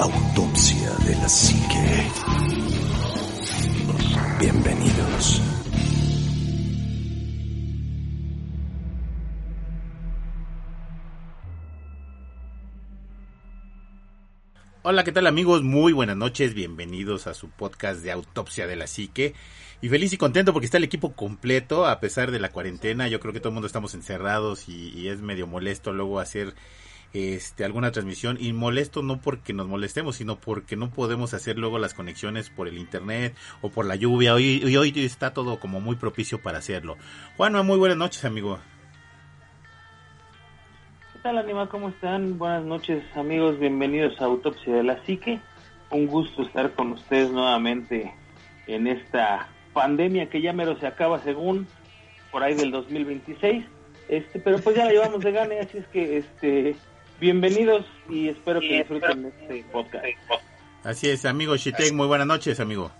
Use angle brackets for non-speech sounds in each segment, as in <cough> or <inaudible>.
Autopsia de la psique. Bienvenidos. Hola, ¿qué tal amigos? Muy buenas noches, bienvenidos a su podcast de Autopsia de la Psique. Y feliz y contento porque está el equipo completo a pesar de la cuarentena. Yo creo que todo el mundo estamos encerrados y, y es medio molesto luego hacer este alguna transmisión y molesto no porque nos molestemos sino porque no podemos hacer luego las conexiones por el internet o por la lluvia hoy hoy está todo como muy propicio para hacerlo. Juanma muy buenas noches amigo. ¿Qué tal Anima? ¿Cómo están? Buenas noches amigos, bienvenidos a Autopsia de la Psique. Un gusto estar con ustedes nuevamente en esta pandemia que ya mero se acaba según por ahí del 2026 este pero pues ya la llevamos de gane así es que este Bienvenidos y espero que disfruten este podcast. Así es, amigo Shitek, muy buenas noches, amigo.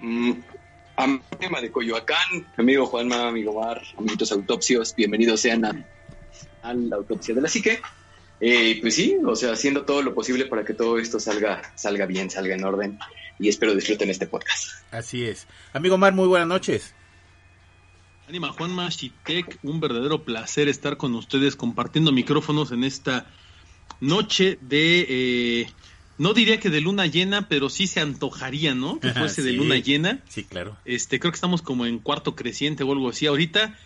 Mm, tema de Coyoacán, amigo Juanma, amigo Mar, amiguitos autopsios, bienvenidos sean a, la autopsia de la psique. Eh, pues sí, o sea, haciendo todo lo posible para que todo esto salga, salga bien, salga en orden y espero disfruten este podcast. Así es. Amigo Mar, muy buenas noches. Anima Juan Machitek, un verdadero placer estar con ustedes compartiendo micrófonos en esta noche de, eh, no diría que de luna llena, pero sí se antojaría, ¿no? Que fuese de luna llena. Sí, claro. Este, creo que estamos como en cuarto creciente o algo así ahorita.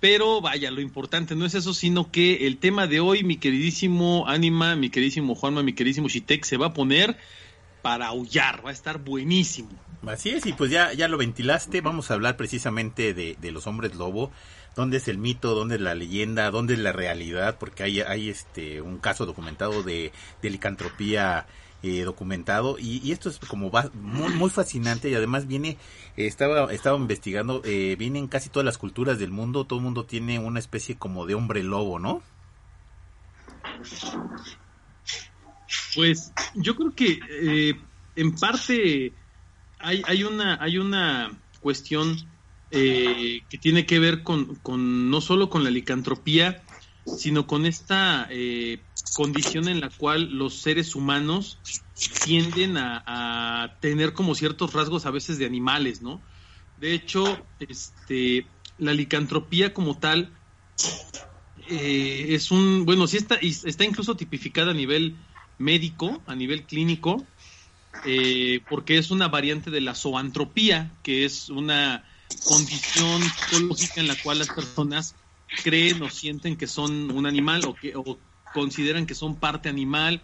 Pero vaya, lo importante no es eso, sino que el tema de hoy, mi queridísimo Anima, mi queridísimo Juanma, mi queridísimo Shitek, se va a poner para aullar, va a estar buenísimo. Así es, y pues ya, ya lo ventilaste, vamos a hablar precisamente de, de los hombres lobo, dónde es el mito, dónde es la leyenda, dónde es la realidad, porque hay, hay este un caso documentado de, de licantropía eh, documentado y, esto es como muy, fascinante y además viene estaba estaba investigando eh, vienen casi todas las culturas del mundo todo el mundo tiene una especie como de hombre lobo no pues yo creo que eh, en parte hay, hay, una, hay una cuestión eh, que tiene que ver con, con, no solo con la licantropía, sino con esta eh, condición en la cual los seres humanos tienden a, tener como ciertos rasgos a veces de animales, ¿no? De hecho, este, la licantropía como tal eh, es un, bueno, sí está, está incluso tipificada a nivel médico, a nivel clínico, eh, porque es una variante de la zoantropía, que es una condición psicológica en la cual las personas creen o sienten que son un animal o que o consideran que son parte animal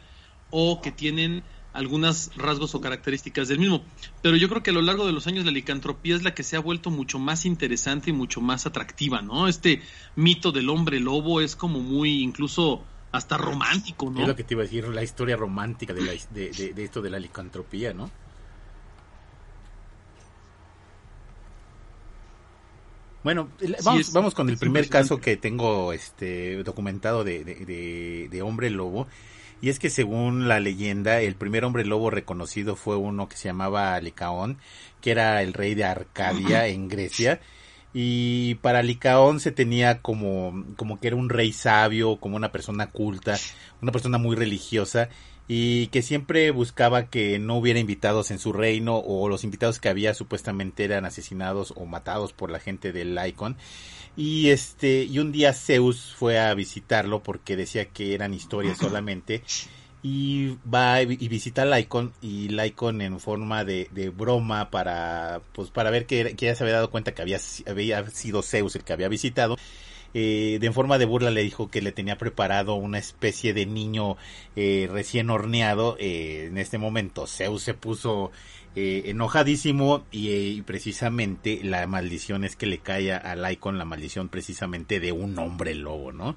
o que tienen algunos rasgos o características del mismo. Pero yo creo que a lo largo de los años la licantropía es la que se ha vuelto mucho más interesante y mucho más atractiva, ¿no? Este mito del hombre lobo es como muy incluso hasta romántico, ¿no? Es lo que te iba a decir, la historia romántica de, la, de, de, de esto de la licantropía, ¿no? Bueno, vamos, sí, vamos con el primer caso que tengo este documentado de, de, de, hombre lobo. Y es que según la leyenda, el primer hombre lobo reconocido fue uno que se llamaba Licaón, que era el rey de Arcadia <laughs> en Grecia. Y para Licaón se tenía como, como que era un rey sabio, como una persona culta, una persona muy religiosa y que siempre buscaba que no hubiera invitados en su reino o los invitados que había supuestamente eran asesinados o matados por la gente del Lycon y este y un día Zeus fue a visitarlo porque decía que eran historias solamente y va y visita a Lycon y Lycon en forma de, de, broma para pues para ver que, que ya se había dado cuenta que había, había sido Zeus el que había visitado eh, de forma de burla le dijo que le tenía preparado una especie de niño eh, recién horneado. Eh, en este momento Zeus se puso eh, enojadísimo y, y, precisamente la maldición es que le cae a Lycon la maldición precisamente de un hombre lobo, ¿no?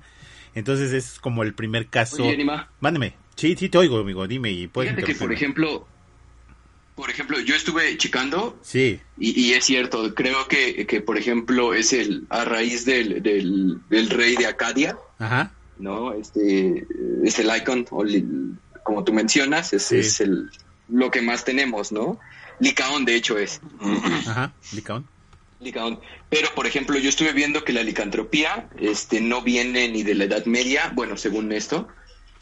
Entonces es como el primer caso. Oye, Anima. Mándeme. Sí, sí te oigo, amigo. Dime y puedes Fíjate que, por ejemplo, por ejemplo, yo estuve checando Sí. y, y es cierto, creo que, que, por ejemplo, es el a raíz del, del, del rey de Acadia, Ajá. ¿no? Este es el icon, o el- como tú mencionas, es, Sí. es el, lo que más tenemos, ¿no? Licaón, de hecho, es. Ajá. Licaón. Licaón. Pero, por ejemplo, yo estuve viendo que la licantropía este, no viene ni de la Edad Media, bueno, según esto,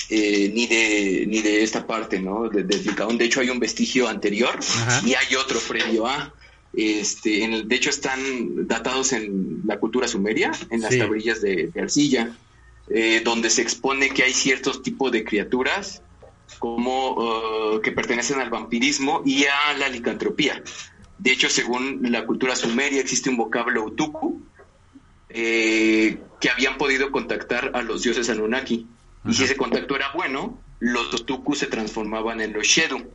eh, ni, de, ni de esta parte, ¿no? De- Del Licaón. De hecho, hay un vestigio anterior Ajá. y hay otro previo a. Este, en el- de hecho, están datados en la cultura sumeria, en las Sí. tablillas de, de arcilla, eh, donde se expone que hay ciertos tipos de criaturas como eh, que pertenecen al vampirismo y a la licantropía. De hecho, según la cultura sumeria, existe un vocablo utuku eh, que habían podido contactar a los dioses Anunnaki. Y si ese contacto era bueno, los utuku se transformaban en los Shedu.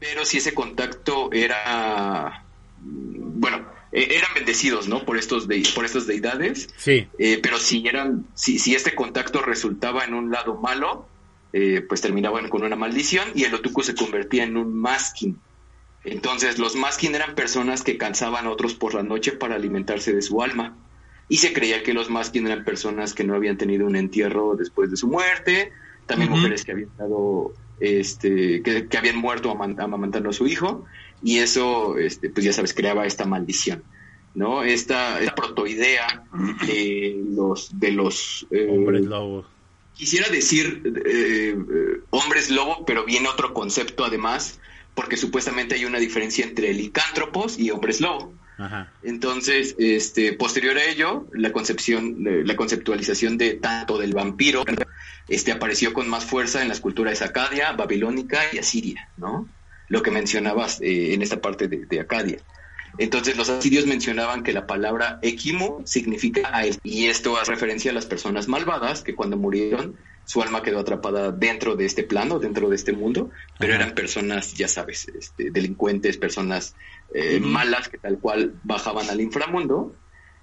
Pero si ese contacto era, mm, bueno, eh, eran bendecidos, ¿no? Por estos de, por estas deidades. Sí. Eh, pero si eran, si, si este contacto resultaba en un lado malo, eh, pues terminaban con una maldición y el otuku se convertía en un maskin. Entonces los maskin eran personas que cansaban a otros por la noche para alimentarse de su alma. Y se creía que los maskin eran personas que no habían tenido un entierro después de su muerte, también mujeres que habían dado, este, que, que habían muerto aman- amamantando a su hijo, y eso, este, pues ya sabes, creaba esta maldición. ¿no? Esta, esta protoidea de los, de los eh, Hombres lobo. Quisiera decir eh, eh, hombres lobo, pero viene otro concepto además, porque supuestamente hay una diferencia entre licántropos y hombres lobo. Ajá. Entonces, este, posterior a ello, la concepción, eh, la conceptualización de tanto del vampiro, este, apareció con más fuerza en las culturas acadia, babilónica y asiria, ¿no? Lo que mencionabas eh, en esta parte de, de Acadia. Entonces, los asirios mencionaban que la palabra equimo significa a él, y esto hace referencia a las personas malvadas que cuando murieron su alma quedó atrapada dentro de este plano, dentro de este mundo, pero Ajá. eran personas, ya sabes, este, delincuentes, personas eh, malas que tal cual bajaban al inframundo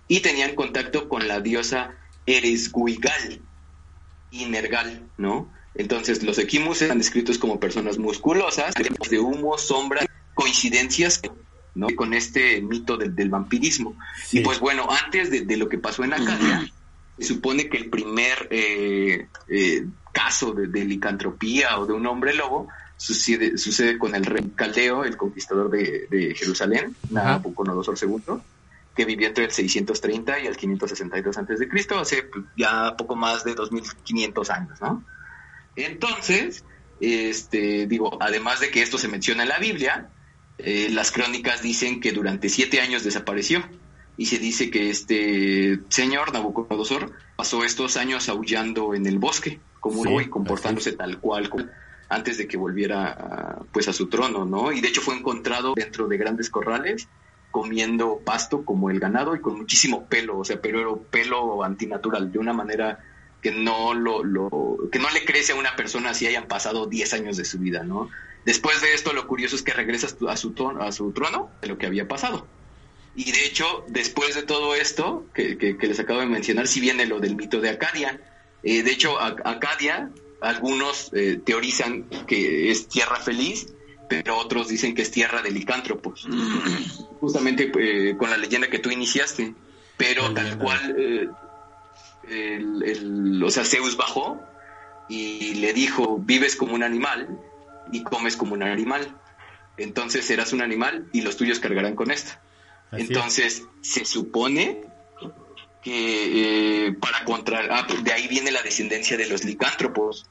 y tenían contacto con la diosa Eresguigal y Nergal, ¿no? Entonces los equimus eran descritos como personas musculosas, de humo, sombra, coincidencias ¿no? con este mito del, del vampirismo. Sí. Y pues bueno, antes de, de lo que pasó en Acadia, se supone que el primer eh, eh, caso de, de licantropía o de un hombre lobo sucede, sucede con el rey Caldeo, el conquistador de, de Jerusalén. Nabucodonosor II, que vivió entre el 630 y el 562 antes de Cristo, hace ya poco más de 2500 años, ¿no? Entonces, este, digo, además de que esto se menciona en la Biblia, eh, las crónicas dicen que durante siete años desapareció y se dice que este señor Nabucodonosor pasó estos años aullando en el bosque como Sí, lobo y comportándose tal cual como antes de que volviera a, pues a su trono, ¿no? Y de hecho fue encontrado dentro de grandes corrales comiendo pasto como el ganado y con muchísimo pelo, o sea, pero era pelo antinatural, de una manera que no lo, lo- que no le crece a una persona si hayan pasado 10 años de su vida, ¿no? Después de esto, lo curioso es que regresa a su, ton- a su trono de lo que había pasado. Y de hecho, después de todo esto que, que- les acabo de mencionar, si viene lo del mito de Acadia. Eh, de hecho, Acadia, algunos eh, teorizan que es tierra feliz, pero otros dicen que es tierra de licántropos. Justamente eh, con la leyenda que tú iniciaste. Pero tal cual, eh, el, el- o sea, Zeus bajó y le dijo, vives como un animal y comes como un animal. Entonces serás un animal y los tuyos cargarán con esto. Así es. Entonces se supone que eh, para contra... ah, pues, de ahí viene la descendencia de los licántropos.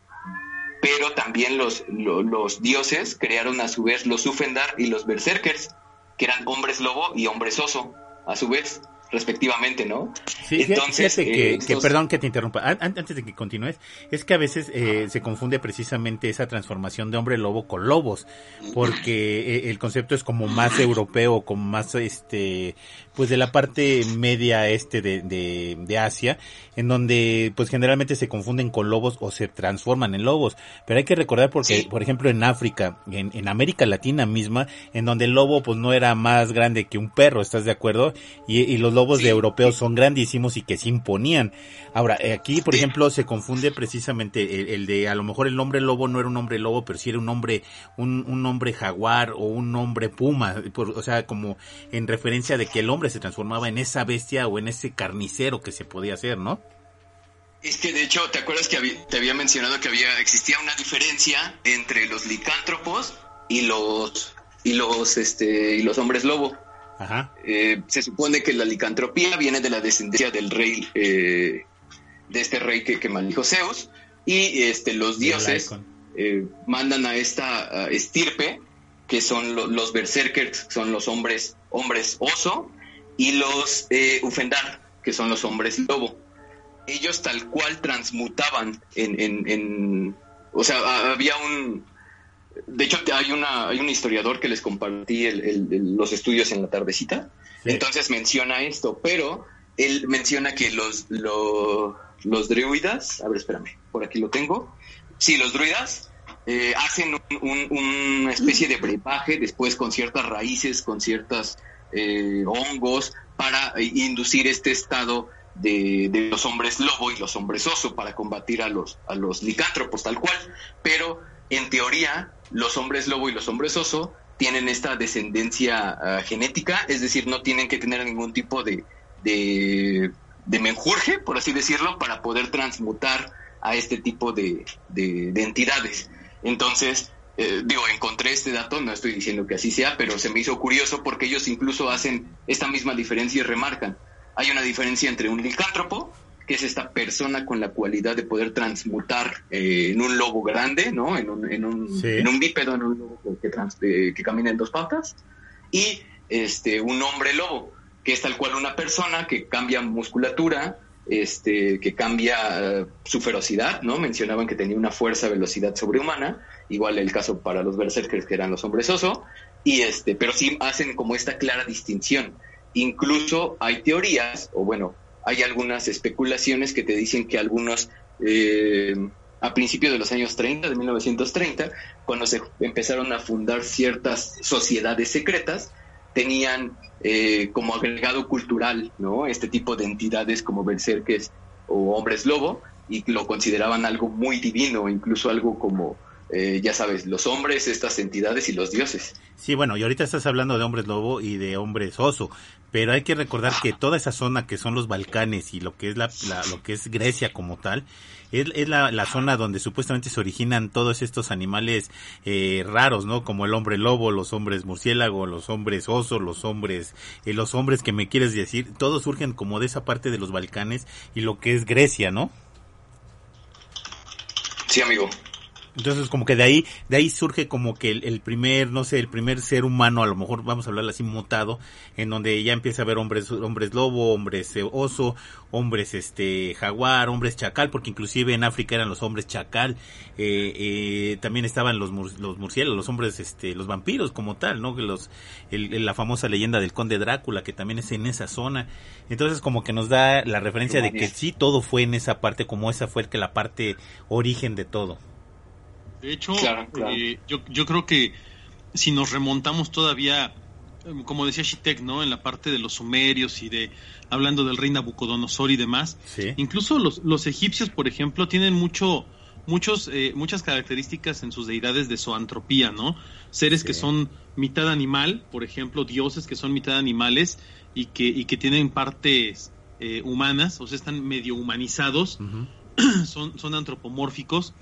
Pero también los, lo- los dioses crearon a su vez los Ufendar y los Berserkers, que eran hombres lobo y hombres oso, a su vez, respectivamente, ¿no? Sí, Entonces, fíjate que, eh, que perdón que te interrumpa, An- an- antes de que continúes, es que a veces eh, se confunde precisamente esa transformación de hombre lobo con lobos, porque eh, el concepto es como más europeo, como más este, pues de la parte media este de, de, de Asia, en donde pues generalmente se confunden con lobos o se transforman en lobos, pero hay que recordar porque, Sí. por ejemplo, en África, en, en América Latina misma, en donde el lobo pues no era más grande que un perro, ¿estás de acuerdo? Y, y los lobos lobos de europeos son grandísimos y que se imponían. Ahora, eh, aquí, por ejemplo, se confunde precisamente el, de, a lo mejor el hombre lobo no era un hombre lobo, pero sí era un hombre, un, un hombre jaguar o un hombre puma, o sea, como en referencia de que el hombre se transformaba en esa bestia o en ese carnicero que se podía hacer, ¿no? Es que de hecho, ¿te acuerdas que te había mencionado que había existía una diferencia entre los licántropos y los y los este y los hombres lobo? Ajá. Eh, se supone que la licantropía viene de la descendencia del rey eh, de este rey que, que maldijo Zeus y este los dioses eh, mandan a esta estirpe que son los berserkers, son los hombres hombres oso y los ufendar, que son los hombres lobo ellos tal cual transmutaban en, en, o sea, había un, de hecho hay una, hay un historiador que les compartí los estudios en la tardecita, entonces menciona esto, pero él menciona que los, los, los druidas, a ver, espérame, por aquí lo tengo, sí, los druidas eh, hacen una especie de brebaje después con ciertas raíces, con ciertos eh, hongos, para inducir este estado de, los hombres lobo y los hombres oso para combatir a los, a los licántropos tal cual, pero en teoría los hombres lobo y los hombres oso tienen esta descendencia ah, genética, es decir, no tienen que tener ningún tipo de, de, menjurje, por así decirlo, para poder transmutar a este tipo de, de, entidades. Entonces, eh, digo, encontré este dato, no estoy diciendo que así sea, pero se me hizo curioso porque ellos incluso hacen esta misma diferencia y remarcan hay una diferencia entre un licántropo, que es esta persona con la cualidad de poder transmutar eh, en un lobo grande, ¿no? En un, en un, en un bípedo, en un lobo que, eh, que camina en dos patas, y este, un hombre lobo, que es tal cual una persona que cambia musculatura, este, que cambia eh, su ferocidad, ¿no? Mencionaban que tenía una fuerza, velocidad sobrehumana, igual el caso para los berserkers que eran los hombres oso, y este, pero sí hacen como esta clara distinción Incluso hay teorías, o bueno, hay algunas especulaciones que te dicen que algunos, eh, a principios de los años 30, de 1930, cuando se empezaron a fundar ciertas sociedades secretas, tenían eh, como agregado cultural, ¿no? Este tipo de entidades como berserkers o hombres lobo, y lo consideraban algo muy divino, incluso algo como eh, ya sabes, los hombres, estas entidades y los dioses. Sí, bueno, y ahorita estás hablando de hombres lobo y de hombres oso, pero hay que recordar que toda esa zona que son los Balcanes y lo que es la, lo que es Grecia como tal, es, la, zona donde supuestamente se originan todos estos animales eh, raros, ¿no? Como el hombre lobo, los hombres murciélago, los hombres oso, los hombres, eh, los hombres que me quieres decir, todos surgen como de esa parte de los Balcanes y lo que es Grecia, ¿no? Sí, amigo. Entonces como que de ahí, de ahí surge como que el, primer, no sé, el primer ser humano, a lo mejor vamos a hablar así mutado, en donde ya empieza a haber hombres, hombres lobo, hombres eh, oso, hombres este jaguar, hombres chacal, porque inclusive en África eran los hombres chacal, eh, eh, también estaban los, los murciélagos, los hombres, este, los vampiros como tal, ¿no? Los, el, la famosa leyenda del conde Drácula, que también es en esa zona. Entonces como que nos da la referencia de que sí todo fue en esa parte, como esa fue que la parte origen de todo. De hecho, eh, yo, yo creo que si nos remontamos todavía, como decía Shitek, ¿no? En la parte de los sumerios y de hablando del rey Nabucodonosor y demás, incluso los, los egipcios, por ejemplo, tienen mucho muchos eh, muchas características en sus deidades de zoantropía, ¿no? Seres que son mitad animal, por ejemplo, dioses que son mitad animales y que y que tienen partes eh, humanas, o sea, están medio humanizados, <clears throat> son son antropomórficos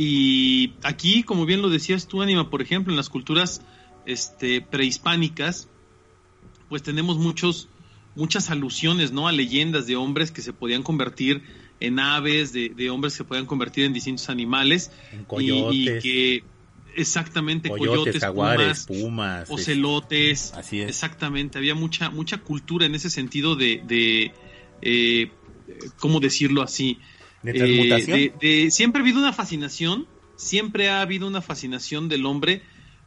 y aquí, como bien lo decías tú, Anima, por ejemplo, en las culturas este, prehispánicas, pues tenemos muchos, muchas alusiones, ¿no? A leyendas de hombres que se podían convertir en aves, de, hombres que se podían convertir en distintos animales. En coyotes. Y, que, exactamente, coyotes, jaguares, pumas, ocelotes. Así es. Exactamente, había mucha, mucha cultura en ese sentido de, de eh, ¿cómo decirlo así? ¿De eh, siempre ha habido una fascinación, siempre ha habido una fascinación del hombre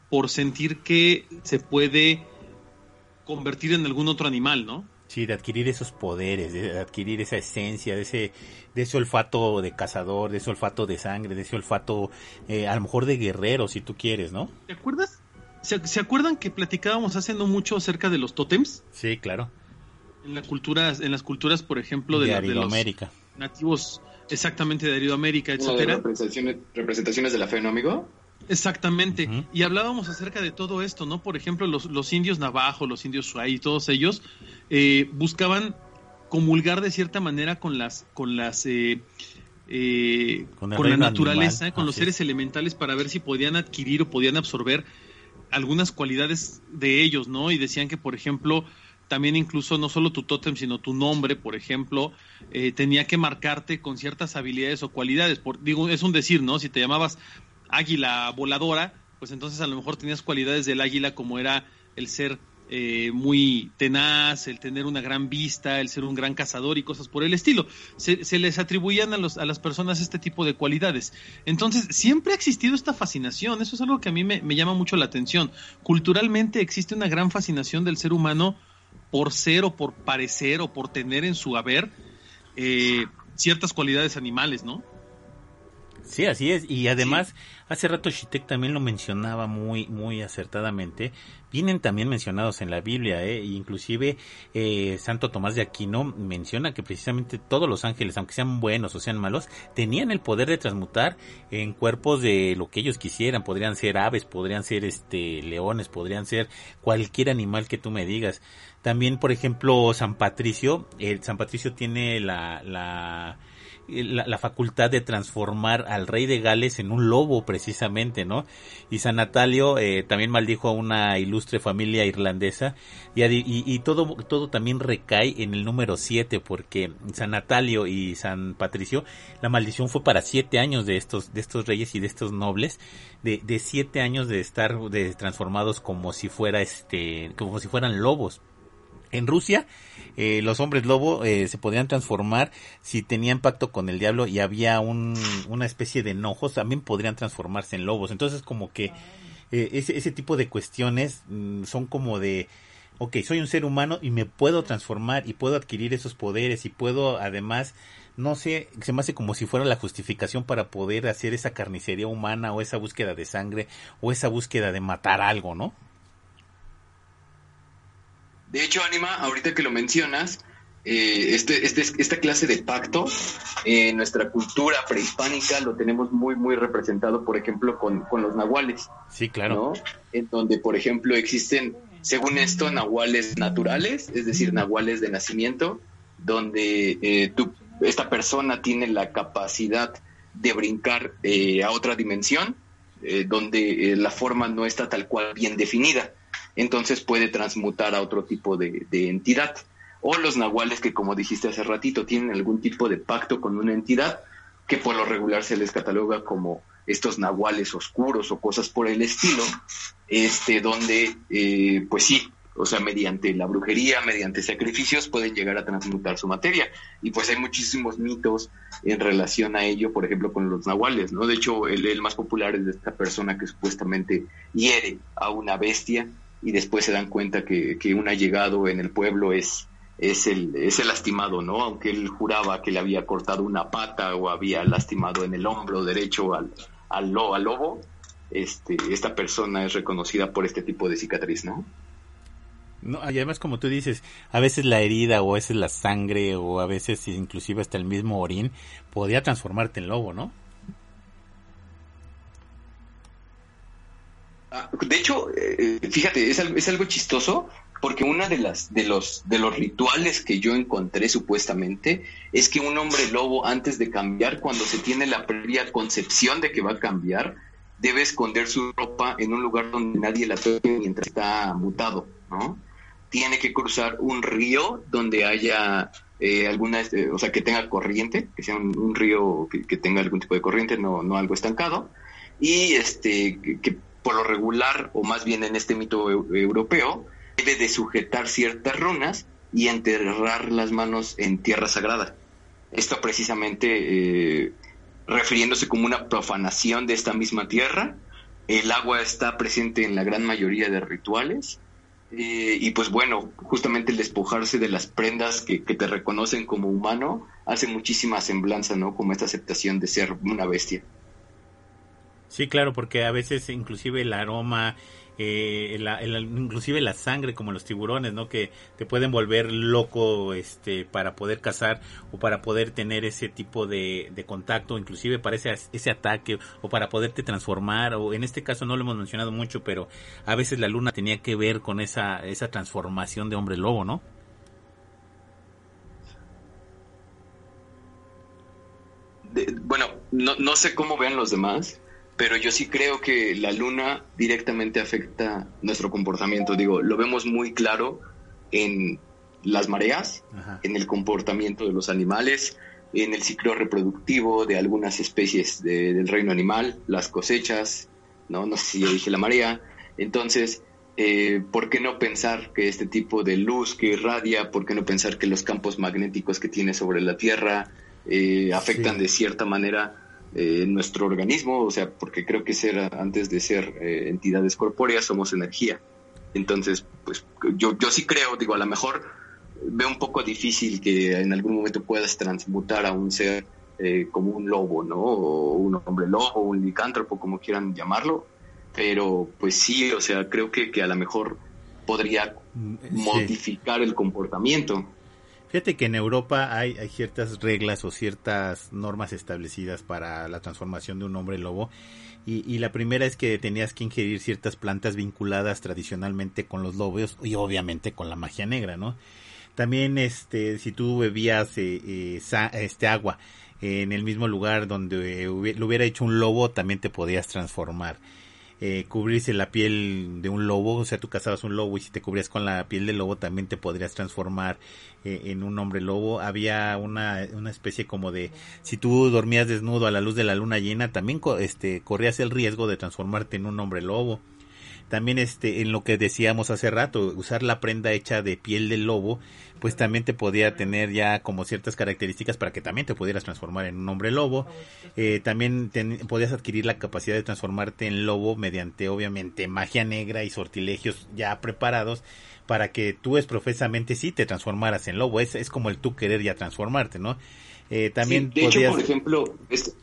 por sentir que se puede convertir en algún otro animal, ¿no? Sí, de adquirir esos poderes, de adquirir esa esencia, de ese, de ese olfato de cazador, de ese olfato de sangre, de ese olfato eh, a lo mejor de guerrero, si tú quieres, ¿no? ¿Te acuerdas? ¿Se, acuerdan que platicábamos hace no mucho acerca de los tótems? Sí, claro. En, la cultura, en las culturas, por ejemplo, de, de, los nativos exactamente de Aridoamérica, etcétera. Representaciones, representaciones de la fe, ¿no, amigo? Exactamente. Y hablábamos acerca de todo esto, ¿no? Por ejemplo, los, los indios navajo, los indios suay, todos ellos eh, buscaban comulgar de cierta manera con las, con las, eh, eh, con, la naturaleza, con los seres elementales para ver si podían adquirir o podían absorber algunas cualidades de ellos, ¿no? Y decían que, por ejemplo, también incluso no solo tu tótem, sino tu nombre, por ejemplo, tenía que marcarte con ciertas habilidades o cualidades. Por, digo, es un decir, ¿no? Si te llamabas águila voladora, pues entonces a lo mejor tenías cualidades del águila como era el ser eh, muy tenaz, el tener una gran vista, el ser un gran cazador y cosas por el estilo. Se, les atribuían a, los, a, las personas este tipo de cualidades. Entonces, siempre ha existido esta fascinación, eso es algo que a mí me, llama mucho la atención. Culturalmente existe una gran fascinación del ser humano por ser o por parecer o por tener en su haber eh, ciertas cualidades animales, ¿no? Sí, así es. Y además, hace rato Shitek también lo mencionaba muy, muy acertadamente. Vienen también mencionados en la Biblia, ¿eh? inclusive eh, Santo Tomás de Aquino menciona que precisamente todos los ángeles, aunque sean buenos o sean malos, tenían el poder de transmutar en cuerpos de lo que ellos quisieran. Podrían ser aves, podrían ser este leones, podrían ser cualquier animal que tú me digas. También, por ejemplo, San Patricio, el San Patricio tiene la, la la, facultad de transformar al rey de Gales en un lobo precisamente, ¿no? Y San Natalio eh, también maldijo a una ilustre familia irlandesa y, y, todo, todo también recae en el número 7 porque San Natalio y San Patricio, la maldición fue para siete años de estos, de estos reyes y de estos nobles, de, de siete años de estar de, transformados como si fuera este, como si fueran lobos. En Rusia, eh, los hombres lobo eh, se podían transformar si tenían pacto con el diablo y había un, una especie de enojos, también podrían transformarse en lobos. Entonces, como que eh, ese, tipo de cuestiones mm, son como de, ok, soy un ser humano y me puedo transformar y puedo adquirir esos poderes y puedo además, no sé, se me hace como si fuera la justificación para poder hacer esa carnicería humana o esa búsqueda de sangre o esa búsqueda de matar algo, ¿no? De hecho, Anima, ahorita que lo mencionas, eh, este, este, esta clase de pacto en nuestra cultura prehispánica lo tenemos muy, muy representado, por ejemplo, con, los nahuales. Sí, claro. En donde, por ejemplo, existen, según esto, nahuales naturales, es decir, nahuales de nacimiento, donde eh, esta persona tiene la capacidad de brincar eh, a otra dimensión, donde la forma no está tal cual bien definida entonces puede transmutar a otro tipo de, entidad. O los nahuales que, como dijiste hace ratito, tienen algún tipo de pacto con una entidad que por lo regular se les cataloga como estos nahuales oscuros o cosas por el estilo, este, donde, eh, pues sí, o sea, mediante la brujería, mediante sacrificios, pueden llegar a transmutar su materia. Y pues hay muchísimos mitos en relación a ello, por ejemplo, con los nahuales, ¿no? De hecho, el, el más popular es de esta persona que supuestamente hiere a una bestia y después se dan cuenta que, que un allegado en el pueblo es, es, el, es el lastimado, ¿no? Aunque él juraba que le había cortado una pata o había lastimado en el hombro derecho al, al, al lobo, este, esta persona es reconocida por este tipo de cicatriz, ¿no? No, y además como tú dices, a veces la herida o a veces la sangre o a veces inclusive hasta el mismo orín podía transformarte en lobo, ¿no? De hecho, eh, fíjate, es, algo chistoso porque una de las de los de los rituales que yo encontré supuestamente es que un hombre lobo antes de cambiar, cuando se tiene la previa concepción de que va a cambiar, debe esconder su ropa en un lugar donde nadie la toque mientras está mutado, ¿no? Tiene que cruzar un río donde haya eh, alguna, este, o sea, que tenga corriente, que sea un, río que, tenga algún tipo de corriente, no, no algo estancado, y este que por lo regular, o más bien en este mito europeo, debe de sujetar ciertas runas y enterrar las manos en tierra sagrada. Esto precisamente eh, refiriéndose como una profanación de esta misma tierra. El agua está presente en la gran mayoría de rituales. Eh, y pues bueno, justamente el despojarse de las prendas que, que, te reconocen como humano hace muchísima semblanza, ¿no? Como esta aceptación de ser una bestia. Sí, claro, porque a veces inclusive el aroma, eh, inclusive la sangre como los tiburones, ¿no? Que te pueden volver loco este, para poder cazar o para poder tener ese tipo de, de contacto, inclusive para ese, ese ataque o para poderte transformar o en este caso no lo hemos mencionado mucho, pero a veces la luna tenía que ver con esa, esa transformación de hombre lobo, ¿no? bueno, no, no sé cómo vean los demás, pero yo sí creo que la luna directamente afecta nuestro comportamiento. Digo, lo vemos muy claro en las mareas, en el comportamiento de los animales, en el ciclo reproductivo de algunas especies del reino animal, las cosechas, ¿no? No sé si ya dije la marea. Entonces, eh, ¿por qué no pensar que este tipo de luz que irradia, por qué no pensar que los campos magnéticos que tiene sobre la Tierra eh, afectan de cierta manera eh, nuestro organismo, o sea, porque creo que ser, antes de ser eh, entidades corpóreas somos energía. Entonces, pues yo, yo sí creo, digo, a lo mejor veo un poco difícil que en algún momento puedas transmutar a un ser eh, como un lobo, ¿no? O un hombre lobo, un licántropo, como quieran llamarlo. Pero pues sí, o sea, creo que, que a lo mejor podría mm, modificar el comportamiento. Fíjate que en Europa hay, ciertas reglas o ciertas normas establecidas para la transformación de un hombre lobo. Y, la primera es que tenías que ingerir ciertas plantas vinculadas tradicionalmente con los lobos y obviamente con la magia negra, ¿no? También, este, si tú bebías eh, eh, este agua en el mismo lugar donde lo hubiera hecho un lobo, también te podías transformar eh, cubrirse la piel de un lobo, o sea, tú cazabas un lobo y si te cubrías con la piel del lobo también te podrías transformar eh, en un hombre lobo. Había una, una especie como de, si tú dormías desnudo a la luz de la luna llena, también este, corrías el riesgo de transformarte en un hombre lobo. También este, en lo que decíamos hace rato, usar la prenda hecha de piel del lobo pues también te podía tener ya como ciertas características para que también te pudieras transformar en un hombre lobo. Eh, también podías adquirir la capacidad de transformarte en lobo mediante obviamente magia negra y sortilegios ya preparados para que tú es profesamente sí te transformaras en lobo. Es, es como el tú querer ya transformarte, ¿no? Eh, también de hecho, por ejemplo, este,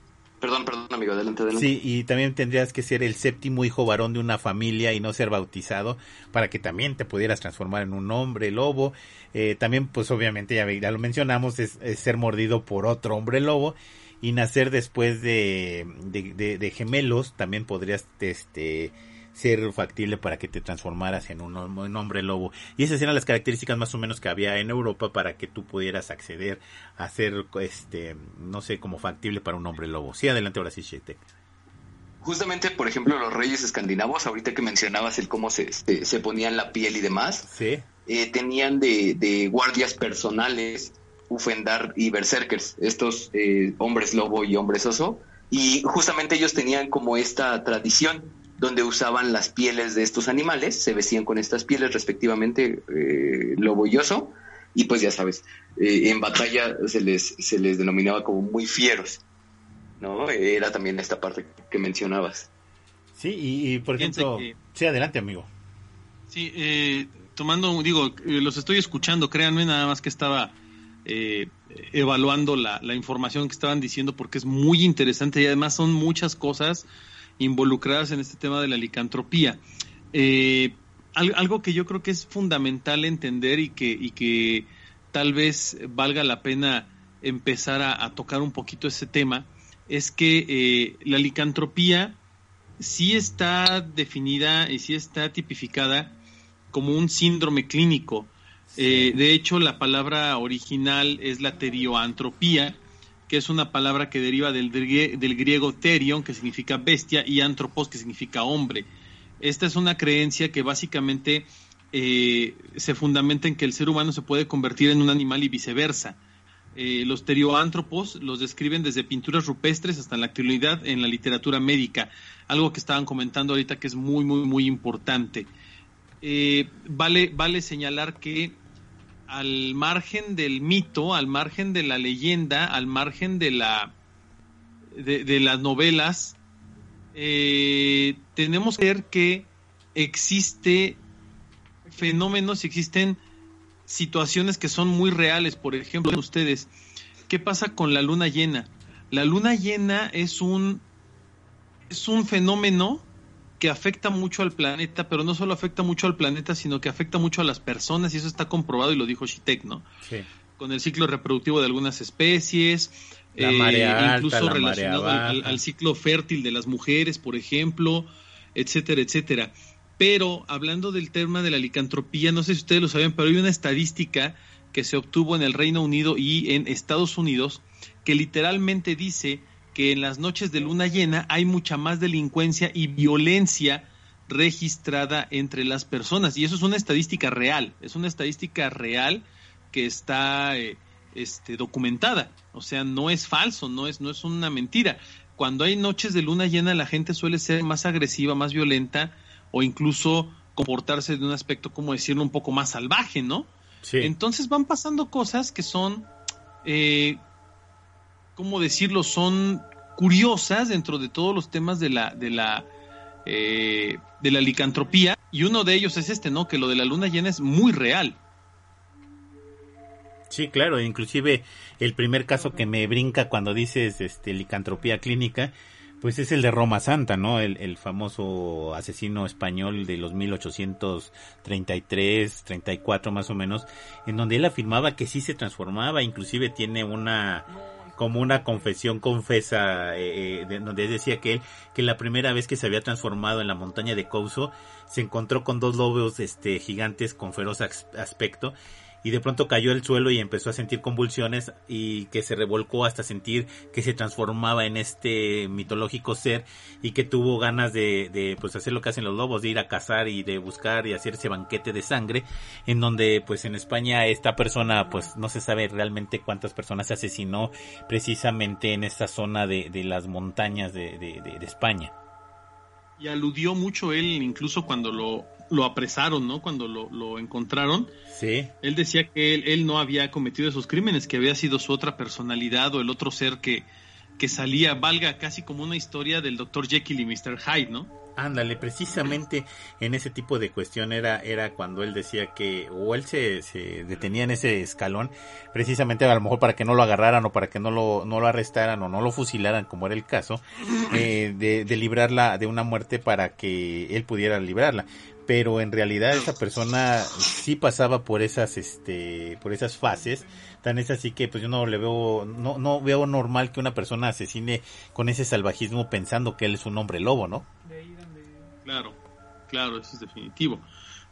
Perdón, perdón, amigo, adelante, adelante. Sí, y también tendrías que ser el séptimo hijo varón de una familia y no ser bautizado para que también te pudieras transformar en un hombre lobo. Eh, también, pues obviamente, ya, lo mencionamos, es, ser mordido por otro hombre lobo y nacer después de, de, de gemelos. También podrías, este, ser factible para que te transformaras en un, hombre lobo. Y esas eran las características más o menos que había en Europa para que tú pudieras acceder a ser, este, no sé, como factible para un hombre lobo. Sí, adelante ahora sí, Shetek. Justamente, por ejemplo, los reyes escandinavos, ahorita que mencionabas el cómo se, se, ponían la piel y demás, ¿Sí? Eh, tenían de, guardias personales Ufendar y Berserkers, estos eh, hombres lobo y hombres oso, y justamente ellos tenían como esta tradición donde usaban las pieles de estos animales, se vestían con estas pieles respectivamente eh, lobo y oso, y pues ya sabes, eh, en batalla se les, se les denominaba como muy fieros, ¿no? Era también esta parte que mencionabas. Sí, y, por ejemplo, sí, adelante amigo. Sí, eh, tomando, digo, eh, los estoy escuchando, créanme nada más que estaba evaluando la, la información que estaban diciendo porque es muy interesante y además son muchas cosas involucradas en este tema de la licantropía. Eh, algo que yo creo que es fundamental entender y que, y que tal vez valga la pena empezar a, tocar un poquito ese tema es que eh, la licantropía sí está definida y sí está tipificada como un síndrome clínico. Eh, de hecho, la palabra original es la terioantropía, que es una palabra que deriva del, griego terion, que significa bestia, y antropos, que significa hombre. Esta es una creencia que básicamente eh, se fundamenta en que el ser humano se puede convertir en un animal y viceversa. Eh, los terioantropos los describen desde pinturas rupestres hasta la actualidad en la literatura médica, algo que estaban comentando ahorita que es muy, muy, muy importante. Eh, vale, vale señalar que al margen del mito, al margen de la leyenda, al margen de la de, las novelas, eh, tenemos que ver que existe fenómenos, existen situaciones que son muy reales. Por ejemplo, ustedes, ¿qué pasa con la luna llena? La luna llena es un es un fenómeno que afecta mucho al planeta, pero no solo afecta mucho al planeta, sino que afecta mucho a las personas, y eso está comprobado y lo dijo Shitek, ¿no? Sí. Con el ciclo reproductivo de algunas especies, la eh, incluso relacionado al, ciclo fértil de las mujeres, por ejemplo, etcétera, etcétera. Pero hablando del tema de la licantropía, no sé si ustedes lo saben, pero hay una estadística que se obtuvo en el Reino Unido y en Estados Unidos que literalmente dice que en las noches de luna llena hay mucha más delincuencia y violencia registrada entre las personas. Y eso es una estadística real, es una estadística real que está eh, este, documentada. O sea, no es falso, no es, no es una mentira. Cuando hay noches de luna llena, la gente suele ser más agresiva, más violenta o incluso comportarse de un aspecto, como decirlo, un poco más salvaje, ¿no? Sí. Entonces van pasando cosas que son eh, ¿cómo decirlo? Son curiosas dentro de todos los temas de la, de la, eh, de la licantropía. Y uno de ellos es este, ¿no? Que lo de la luna llena es muy real. Sí, claro, inclusive el primer caso que me brinca cuando dices este licantropía clínica pues es el de Roma Santa, ¿no? El, famoso asesino español de los 1833, 34 más o menos, en donde él afirmaba que sí se transformaba, inclusive tiene una como una confesión confesa, eh, eh donde decía que él, que la primera vez que se había transformado en la montaña de Couso, se encontró con dos lobos este, gigantes con feroz aspecto y de pronto cayó al suelo y empezó a sentir convulsiones y que se revolcó hasta sentir que se transformaba en este mitológico ser y que tuvo ganas de, de pues hacer lo que hacen los lobos, de ir a cazar y de buscar y hacer ese banquete de sangre en donde pues en España esta persona pues no se sabe realmente cuántas personas se asesinó precisamente en esta zona de, de las montañas de, de, de España. Y aludió mucho él incluso cuando lo lo apresaron, ¿no? Cuando lo, encontraron. Sí. Él decía que él, él, no había cometido esos crímenes, que había sido su otra personalidad o el otro ser que, que salía, valga casi como una historia del Dr. Jekyll y Mr. Hyde, ¿no? Ándale, precisamente en ese tipo de cuestión era, era cuando él decía que, o él se, se, detenía en ese escalón, precisamente a lo mejor para que no lo agarraran o para que no lo, no lo arrestaran o no lo fusilaran, como era el caso, <laughs> eh, de, de librarla de una muerte para que él pudiera librarla pero en realidad esa persona sí pasaba por esas este por esas fases. Tan es así que pues yo no le veo no no veo normal que una persona asesine con ese salvajismo pensando que él es un hombre lobo no claro claro eso es definitivo.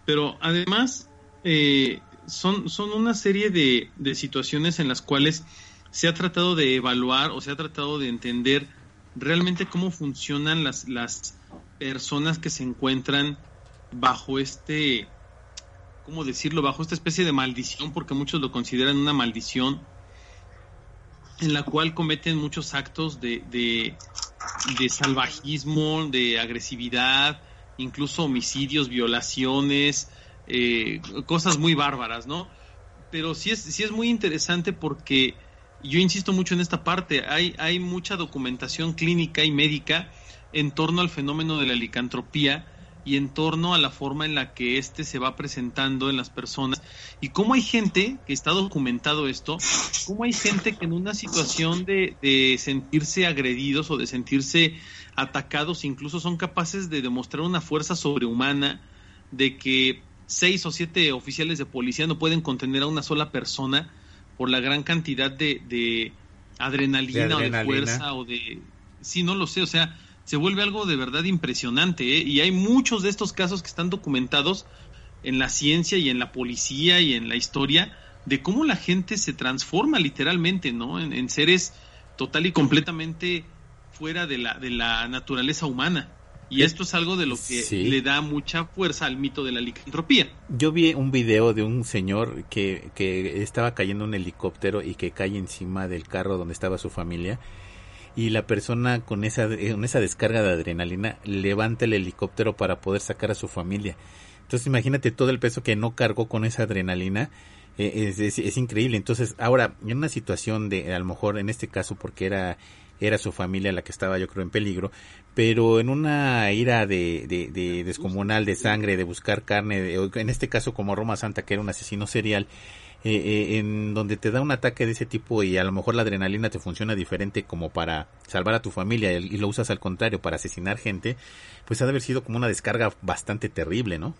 Pero además eh, son son una serie de, de situaciones en las cuales se ha tratado de evaluar o se ha tratado de entender realmente cómo funcionan las las personas que se encuentran bajo este, ¿cómo decirlo? Bajo esta especie de maldición, porque muchos lo consideran una maldición, en la cual cometen muchos actos de, de, salvajismo, de agresividad, incluso homicidios, violaciones, eh, cosas muy bárbaras, ¿no? Pero sí es, sí es muy interesante porque yo insisto mucho en esta parte, hay, hay mucha documentación clínica y médica en torno al fenómeno de la licantropía, y en torno a la forma en la que éste se va presentando en las personas. Y cómo hay gente, que está documentado esto, cómo hay gente que en una situación de, de sentirse agredidos o de sentirse atacados incluso son capaces de demostrar una fuerza sobrehumana, de que seis o siete oficiales de policía no pueden contener a una sola persona por la gran cantidad de, de adrenalina, o de fuerza o de... Sí, no lo sé, o sea, se vuelve algo de verdad impresionante. ¿eh? Y hay muchos de estos casos que están documentados en la ciencia y en la policía y en la historia de cómo la gente se transforma literalmente, ¿no? En, seres total y completamente fuera de la, de la naturaleza humana. Y esto es algo de lo que le da mucha fuerza al mito de la licantropía. Yo vi un video de un señor que, que estaba cayendo un helicóptero y que cae encima del carro donde estaba su familia y la persona con esa, esa descarga de adrenalina levanta el helicóptero para poder sacar a su familia. Entonces imagínate todo el peso que no cargó con esa adrenalina. Eh, es, es, increíble. Entonces, ahora, en una situación de, a lo mejor en este caso, porque era, era su familia la que estaba, yo creo, en peligro, pero en una ira de, de, de descomunal, de sangre, de buscar carne, en este caso como Roma Santa, que era un asesino serial, eh, eh, en donde te da un ataque de ese tipo y a lo mejor la adrenalina te funciona diferente como para salvar a tu familia y lo usas al contrario para asesinar gente, pues ha de haber sido como una descarga bastante terrible, ¿no?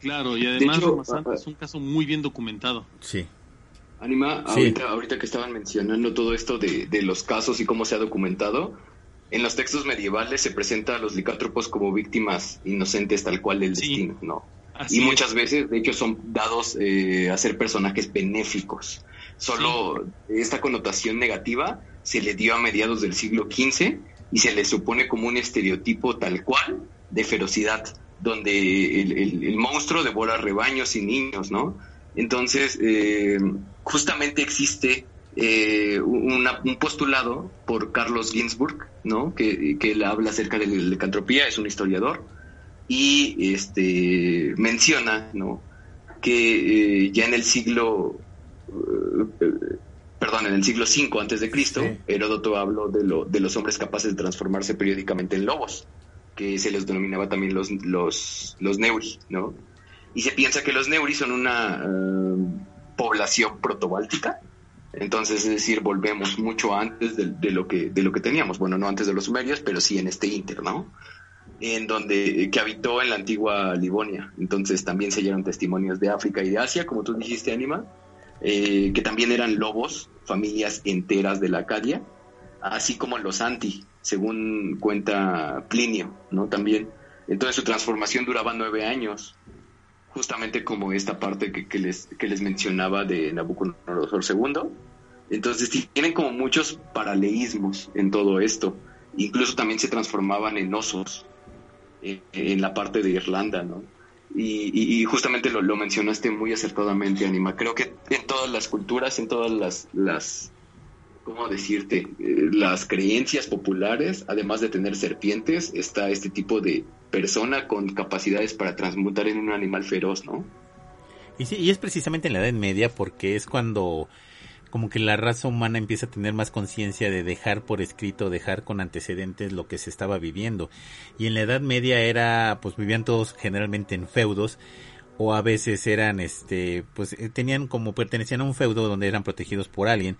Claro, y además es un caso muy bien documentado. Sí. Anima, ahorita, ahorita que estaban mencionando todo esto de, de los casos y cómo se ha documentado, en los textos medievales se presenta a los licántropos como víctimas inocentes tal cual del destino, ¿no? Y muchas veces, de hecho, son dados eh, a ser personajes benéficos. Solo esta connotación negativa se le dio a mediados del siglo XV y se le supone como un estereotipo tal cual de ferocidad, donde el, monstruo devora rebaños y niños, ¿no? Entonces, eh, justamente existe eh, un postulado por Carlos Ginsburg, ¿no? Que, él habla acerca de la licantropía, es un historiador, y este menciona, ¿no? Que eh, ya en el siglo, eh, perdón, en el siglo V antes de Cristo, Heródoto habló de, lo, de los hombres capaces de transformarse periódicamente en lobos, que se les denominaba también los, los, los neuri, ¿no? Y se piensa que los neuri son una población protobáltica, entonces, es decir, volvemos mucho antes de, lo que, de lo que teníamos. Bueno, no antes de los sumerios, pero sí en este inter, ¿no? En donde, que habitó en la antigua Livonia. Entonces, también se hallaron testimonios de África y de Asia, como tú dijiste, Anima, eh, que también eran lobos, familias enteras de la Acadia, así como los Anti, según cuenta Plinio, ¿no? También. Entonces, su transformación duraba nueve años justamente como esta parte que, les, que les mencionaba de Nabucodonosor II. Entonces tienen como muchos paralelismos en todo esto. Incluso también se transformaban en osos eh, en la parte de Irlanda, ¿no? Y, justamente lo, lo, mencionaste muy acertadamente, Anima. Creo que en todas las culturas, en todas las, las ¿cómo decirte? Eh, las creencias populares, además de tener serpientes, está este tipo de persona con capacidades para transmutar en un animal feroz, ¿no? Y sí, y es precisamente en la Edad Media porque es cuando como que la raza humana empieza a tener más conciencia de dejar por escrito, dejar con antecedentes lo que se estaba viviendo. Y en la Edad Media era, pues vivían todos generalmente en feudos o a veces eran este pues eh, tenían como pertenecían a un feudo donde eran protegidos por alguien.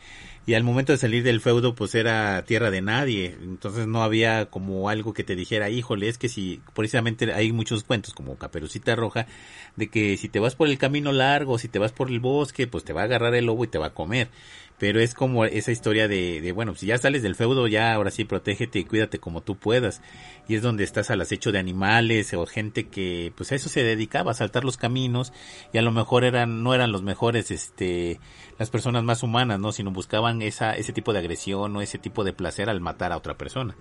Y al momento de salir del feudo pues era tierra de nadie. Entonces no había como algo que te dijera híjole es que si precisamente hay muchos cuentos como Caperucita Roja de que si te vas por el camino largo si te vas por el bosque pues te va a agarrar el lobo y te va a comer pero es como esa historia de, bueno, si ya sales del feudo, ya ahora sí protégete y cuídate como tú puedas. Y es donde estás al acecho de animales o gente que pues a eso se dedicaba, a saltar los caminos y a lo mejor eran, no eran los mejores, este, las personas más humanas, ¿no? Sino buscaban esa, ese tipo de agresión o ese tipo de placer al matar a otra persona.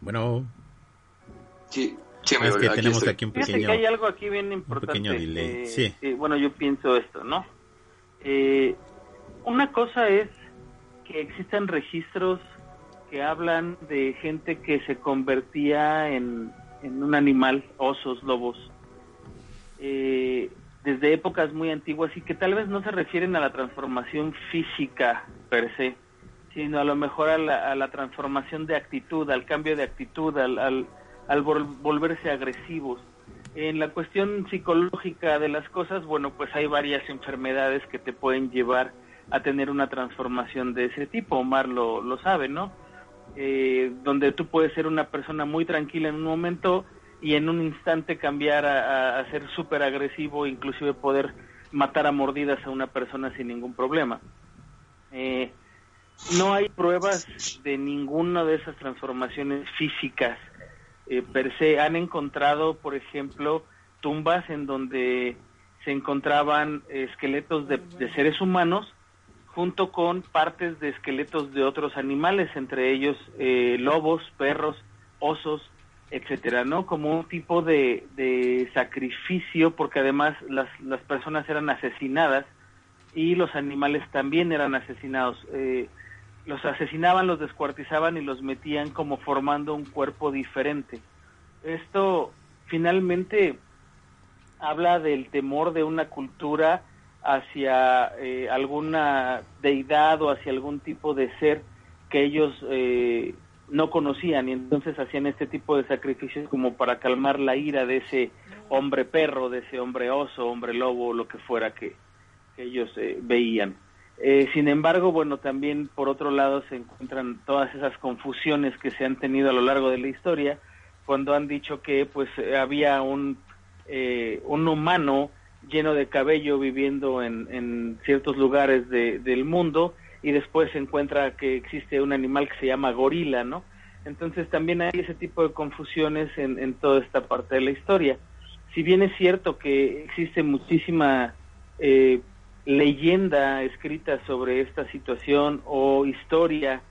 Bueno. Sí, es que tenemos aquí un pequeño. Que hay algo aquí bien importante. delay. sí. bueno, yo pienso esto, ¿no? Eh, una cosa es que existen registros que hablan de gente que se convertía en, en un animal, osos, lobos, eh, desde épocas muy antiguas y que tal vez no se refieren a la transformación física per se, sino a lo mejor a la, a la transformación de actitud, al cambio de actitud, al, al al volverse agresivos. En la cuestión psicológica de las cosas, bueno, pues hay varias enfermedades que te pueden llevar a tener una transformación de ese tipo. Omar lo, lo sabe, ¿no? Eh, donde tú puedes ser una persona muy tranquila en un momento y en un instante cambiar a, ser súper agresivo, inclusive poder matar a mordidas a una persona sin ningún problema. Eh, no hay pruebas de ninguna de esas transformaciones físicas eh, per se han encontrado, por ejemplo, tumbas en donde se encontraban esqueletos de, seres humanos junto con partes de esqueletos de otros animales, entre ellos eh, lobos, perros, osos, etcétera, ¿no? Como un tipo de, sacrificio, porque además las, las, personas eran asesinadas y los animales también eran asesinados. Eh, los asesinaban, los descuartizaban y los metían como formando un cuerpo diferente. Esto finalmente habla del temor de una cultura hacia eh, alguna deidad o hacia algún tipo de ser que ellos eh, no conocían y entonces hacían este tipo de sacrificios como para calmar la ira de ese hombre perro, de ese hombre oso, hombre lobo, lo que fuera que, ellos eh, veían. Eh, sin embargo, bueno, también por otro lado se encuentran todas esas confusiones que se han tenido a lo largo de la historia cuando han dicho que pues había un, eh, un humano lleno de cabello viviendo en, en ciertos lugares de, del mundo y después se encuentra que existe un animal que se llama gorila, ¿no? Entonces también hay ese tipo de confusiones en, en toda esta parte de la historia. Si bien es cierto que existe muchísima eh, leyenda escrita sobre esta situación o historia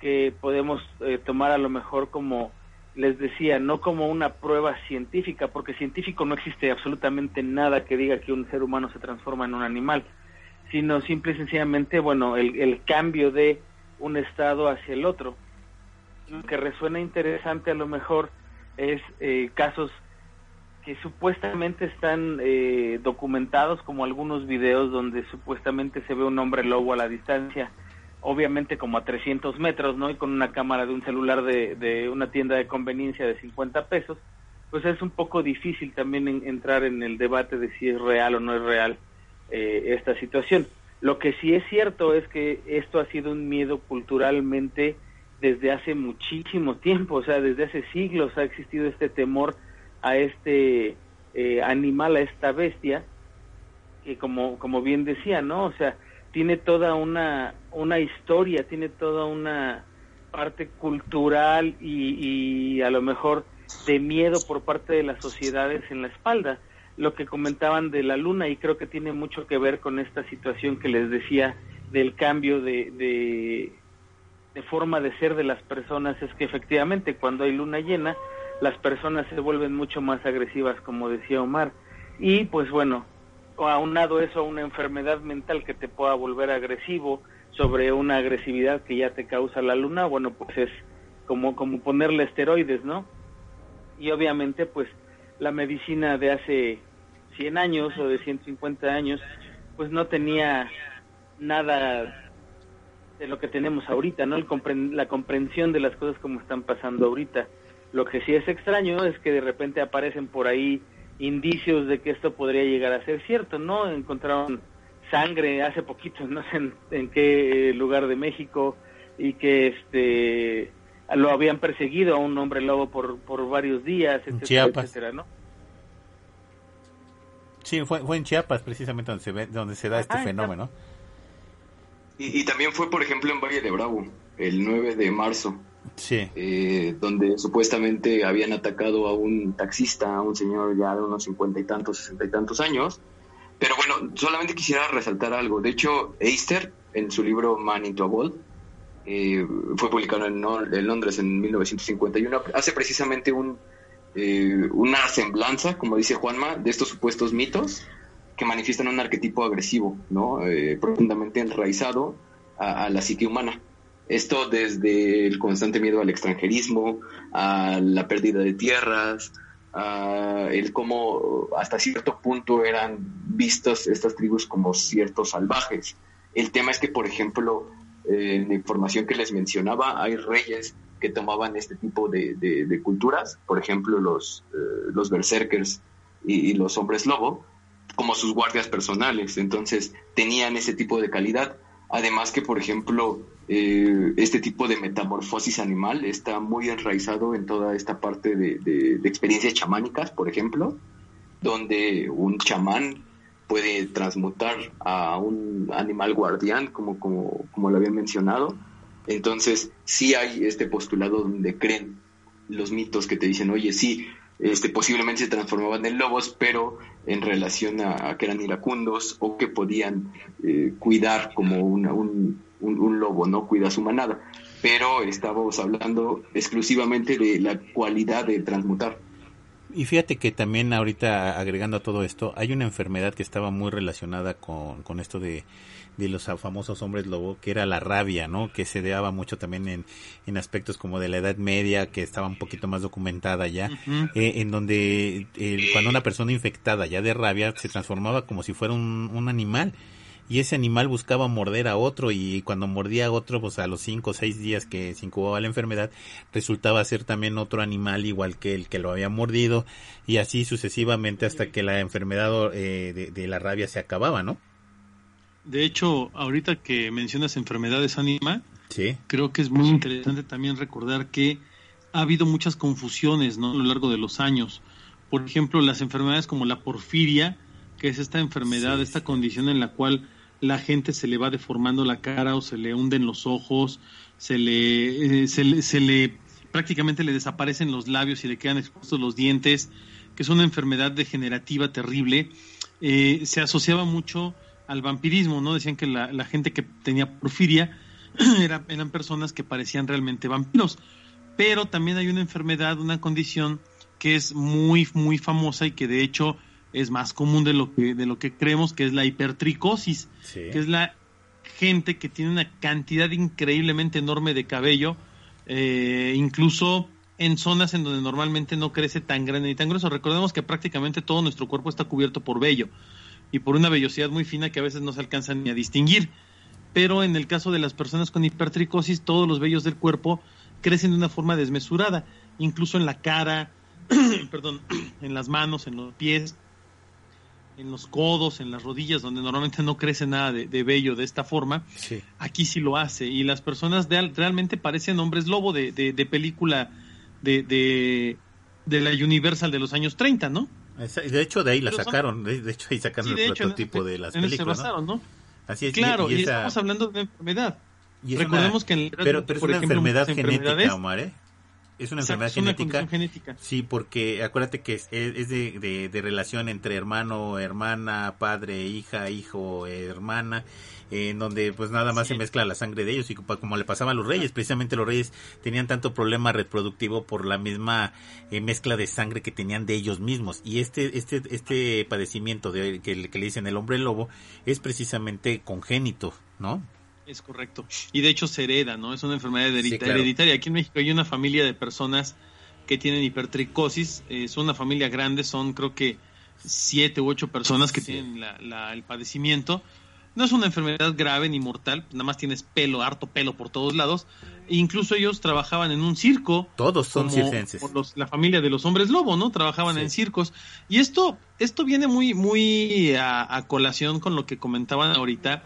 que podemos eh, tomar a lo mejor como les decía, no como una prueba científica, porque científico no existe absolutamente nada que diga que un ser humano se transforma en un animal, sino simple y sencillamente, bueno, el, el cambio de un estado hacia el otro. Lo que resuena interesante a lo mejor es eh, casos que supuestamente están eh, documentados como algunos videos donde supuestamente se ve un hombre lobo a la distancia, obviamente como a 300 metros, ¿no? Y con una cámara de un celular de, de una tienda de conveniencia de 50 pesos, pues es un poco difícil también entrar en el debate de si es real o no es real eh, esta situación. Lo que sí es cierto es que esto ha sido un miedo culturalmente desde hace muchísimo tiempo, o sea, desde hace siglos ha existido este temor a este eh, animal, a esta bestia, que como, como bien decía, ¿no? O sea, tiene toda una, una historia, tiene toda una parte cultural y, y a lo mejor de miedo por parte de las sociedades en la espalda. Lo que comentaban de la luna y creo que tiene mucho que ver con esta situación que les decía del cambio de, de, de forma de ser de las personas, es que efectivamente cuando hay luna llena, las personas se vuelven mucho más agresivas, como decía Omar. Y pues bueno, aunado eso a una enfermedad mental que te pueda volver agresivo sobre una agresividad que ya te causa la luna, bueno, pues es como, como ponerle esteroides, ¿no? Y obviamente, pues la medicina de hace 100 años o de 150 años, pues no tenía nada de lo que tenemos ahorita, ¿no? El la comprensión de las cosas como están pasando ahorita. Lo que sí es extraño es que de repente aparecen por ahí indicios de que esto podría llegar a ser cierto, ¿no? Encontraron sangre hace poquito, <laughs> no sé en, qué lugar de México, y que este lo habían perseguido a un hombre lobo por, por varios días, etcétera, etcétera, ¿no? Sí, fue, fue en Chiapas precisamente donde se, ve, donde se da este fenómeno. Y, y, también fue, por ejemplo, en Valle de Bravo, el 9 de marzo. Sí. Eh, donde supuestamente habían atacado a un taxista, a un señor ya de unos cincuenta y tantos, sesenta y tantos años. Pero bueno, solamente quisiera resaltar algo. De hecho, Eister, en su libro Man into a Wall, eh, fue publicado en, en, Londres en 1951, hace precisamente un, eh, una semblanza, como dice Juanma, de estos supuestos mitos que manifiestan un arquetipo agresivo, ¿no? Eh, profundamente enraizado a la psique humana. Esto desde el constante miedo al extranjerismo, a la pérdida de tierras, a el cómo hasta cierto punto eran vistas estas tribus como ciertos salvajes. El tema es que, por ejemplo, en la información que les mencionaba, hay reyes que tomaban este tipo de, culturas, por ejemplo, los, eh, los berserkers y, los hombres lobo, como sus guardias personales. Entonces, tenían ese tipo de calidad. Además que, por ejemplo, eh, este tipo de metamorfosis animal está muy enraizado en toda esta parte de, experiencias chamánicas, por ejemplo, donde un chamán puede transmutar a un animal guardián, como, como, como lo habían mencionado. Entonces, sí hay este postulado donde creen los mitos que te dicen, oye, sí, este, posiblemente se transformaban en lobos, pero en relación a, que eran iracundos o que podían eh, cuidar como una, un, un, lobo no cuida su manada, pero estábamos hablando exclusivamente de la cualidad de transmutar. Y fíjate que también ahorita agregando a todo esto, hay una enfermedad que estaba muy relacionada con, con esto de, de los famosos hombres lobo, que era la rabia, ¿no? Que se daba mucho también en, en aspectos como de la Edad Media, que estaba un poquito más documentada ya, eh, en donde cuando una persona infectada ya de rabia se transformaba como si fuera un, un animal y ese animal buscaba morder a otro y cuando mordía a otro, pues a los cinco o seis días que se incubaba la enfermedad, resultaba ser también otro animal igual que el que lo había mordido y así sucesivamente hasta que la enfermedad eh, de, la rabia se acababa, ¿no? De hecho, ahorita que mencionas enfermedades anima, sí. creo que es muy interesante también recordar que ha habido muchas confusiones ¿no? a lo largo de los años. Por ejemplo, las enfermedades como la porfiria, que es esta enfermedad, esta condición en la cual la gente se le va deformando la cara o se le hunden los ojos, se le, eh, se le, prácticamente le desaparecen los labios y le quedan expuestos los dientes, que es una enfermedad degenerativa terrible, eh, se asociaba mucho al vampirismo, ¿no? Decían que la, gente que tenía porfiria <clears throat> eran personas que parecían realmente vampiros. Pero también hay una enfermedad, una condición que es muy, muy famosa y que de hecho es más común de lo que, de lo que creemos, que es la hipertricosis, que es la gente que tiene una cantidad increíblemente enorme de cabello, eh, incluso en zonas en donde normalmente no crece tan grande ni tan grueso. Recordemos que prácticamente todo nuestro cuerpo está cubierto por vello y por una vellosidad muy fina que a veces no se alcanza ni a distinguir. Pero en el caso de las personas con hipertricosis, todos los vellos del cuerpo crecen de una forma desmesurada, incluso en la cara, <clears throat> perdón, <clears throat> en las manos, en los pies, en los codos, en las rodillas, donde normalmente no crece nada de, vello de esta forma, aquí sí lo hace. Y las personas realmente parecen hombres lobo de, de, película de, de, la Universal de los años 30, ¿no? De hecho, de ahí la sacaron, de, hecho, ahí sacaron el prototipo de las películas. ¿no? Así es. Claro, y, estamos hablando de una enfermedad. Recordemos que en pero, pero es una enfermedad genética, Omar, ¿eh? Es una enfermedad genética. Sí, porque acuérdate que es, de, de, relación entre hermano, hermana, padre, hija, hijo, hermana, en donde pues nada más se mezcla la sangre de ellos y como le pasaba a los reyes, precisamente los reyes tenían tanto problema reproductivo por la misma eh, mezcla de sangre que tenían de ellos mismos. Y este este este padecimiento de que, que le dicen el hombre lobo es precisamente congénito, ¿no? Es correcto. Y de hecho se hereda, ¿no? Es una enfermedad hereditaria. Aquí en México hay una familia de personas que tienen hipertricosis. Es una familia grande, son creo que siete u ocho personas que tienen el padecimiento. No es una enfermedad grave ni mortal, nada más tienes pelo, harto pelo por todos lados. E incluso ellos trabajaban en un circo. Todos son circenses. la familia de los hombres lobo, ¿no? Trabajaban en circos. Y esto, esto viene muy, muy a, a, colación con lo que comentaban ahorita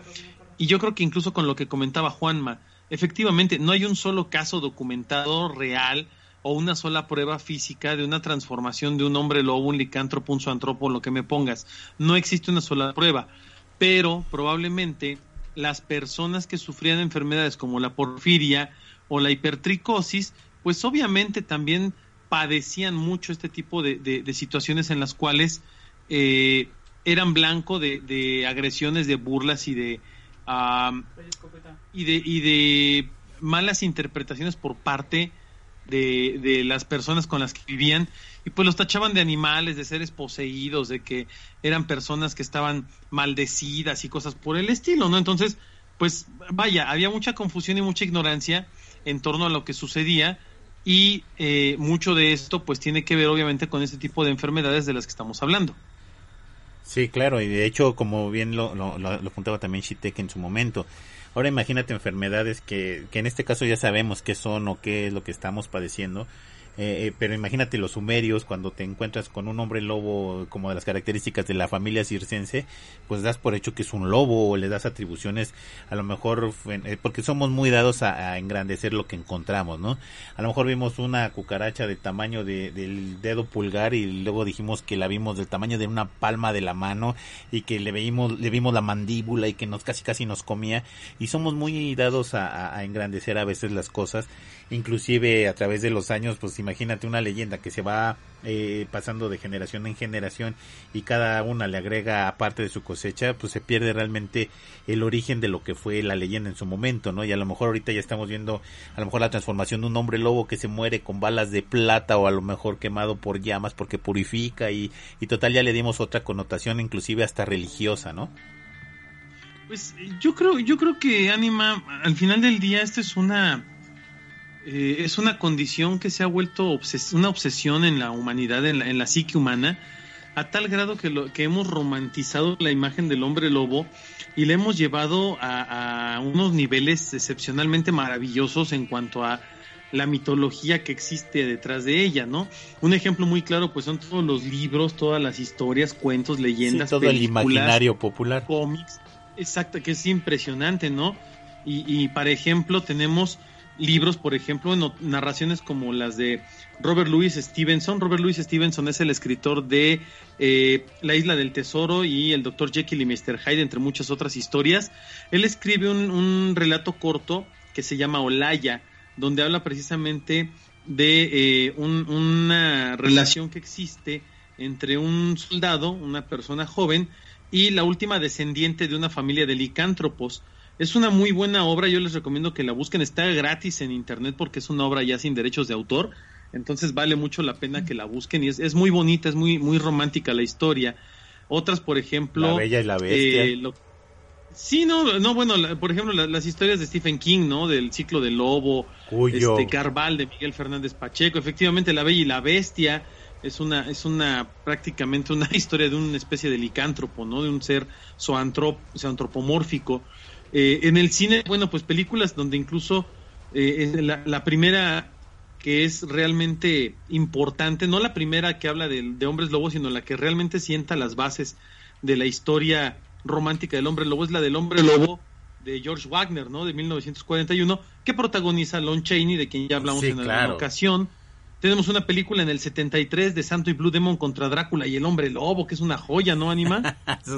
y yo creo que incluso con lo que comentaba Juanma, efectivamente no hay un solo caso documentado real o una sola prueba física de una transformación de un hombre lobo, un licántropo, un zoantropo, lo que me pongas. No existe una sola prueba, pero probablemente las personas que sufrían enfermedades como la porfiria o la hipertricosis, pues obviamente también padecían mucho este tipo de, situaciones en las cuales eh, eran blanco de agresiones, de burlas y de, y, de, y de malas interpretaciones por parte de, de, las personas con las que vivían y pues los tachaban de animales, de seres poseídos, de que eran personas que estaban maldecidas y cosas por el estilo, ¿no? Entonces, pues vaya, había mucha confusión y mucha ignorancia en torno a lo que sucedía y eh, mucho de esto pues tiene que ver obviamente con este tipo de enfermedades de las que estamos hablando. Sí, claro, y de hecho, como bien lo, lo, lo, apuntaba también Shitek en su momento, ahora imagínate enfermedades que, que en este caso ya sabemos qué son o qué es lo que estamos padeciendo, eh, eh, pero imagínate los sumerios cuando te encuentras con un hombre lobo como de las características de la familia circense, pues das por hecho que es un lobo o le das atribuciones a lo mejor eh, porque somos muy dados a, engrandecer lo que encontramos, ¿no? A lo mejor vimos una cucaracha de tamaño de, del dedo pulgar y luego dijimos que la vimos del tamaño de una palma de la mano y que le vimos le vimos la mandíbula y que nos casi casi nos comía y somos muy dados a engrandecer a veces las cosas inclusive a través de los años, pues imagínate una leyenda que se va eh, pasando de generación en generación y cada una le agrega aparte de su cosecha, pues se pierde realmente el origen de lo que fue la leyenda en su momento, ¿no? Y a lo mejor ahorita ya estamos viendo a lo mejor la transformación de un hombre lobo que se muere con balas de plata o a lo mejor quemado por llamas porque purifica y, y total ya le dimos otra connotación inclusive hasta religiosa, ¿no? Pues yo creo, yo creo que Anima, al final del día, esto es una eh, es una condición que se ha vuelto una obsesión en la humanidad, en la, psique humana, a tal grado que, lo, que hemos romantizado la imagen del hombre lobo y le hemos llevado a, a unos niveles excepcionalmente maravillosos en cuanto a la mitología que existe detrás de ella, ¿no? Un ejemplo muy claro, pues son todos los libros, todas las historias, cuentos, leyendas, todo el imaginario popular, cómics, exacto, que es impresionante, ¿no? Y, y para ejemplo tenemos libros, por ejemplo, narraciones como las de Robert Louis Stevenson. Robert Louis Stevenson es el escritor de eh, La Isla del Tesoro y El Dr. Jekyll y Mr. Hyde, entre muchas otras historias. Él escribe un, relato corto que se llama Olaya, donde habla precisamente de eh, una relación que existe entre un soldado, una persona joven, y la última descendiente de una familia de licántropos. Es una muy buena obra, yo les recomiendo que la busquen, está gratis en internet porque es una obra ya sin derechos de autor, entonces vale mucho la pena que la busquen y es, muy bonita, es muy, muy romántica la historia. Otras, por ejemplo... La Bella y la Bestia. Eh, sí, no, no, bueno, por ejemplo, las historias de Stephen King, ¿no? Del ciclo del lobo, Cuyo. este Carval de Miguel Fernández Pacheco, efectivamente La Bella y la Bestia es una, es una prácticamente una <laughs> historia de una especie de licántropo, ¿no? De un ser zoantropomórfico. Eh, en el cine, bueno, pues películas donde incluso eh, la, primera que es realmente importante, no la primera que habla de, hombres lobos, sino la que realmente sienta las bases de la historia romántica del hombre lobo, es la del hombre lobo. de George Wagner, ¿no? De 1941, que protagoniza Lon Chaney, de quien ya hablamos en alguna ocasión, tenemos una película en el 73 de Santo y Blue Demon contra Drácula y el hombre lobo, que es una joya, ¿no, Anima? <laughs> es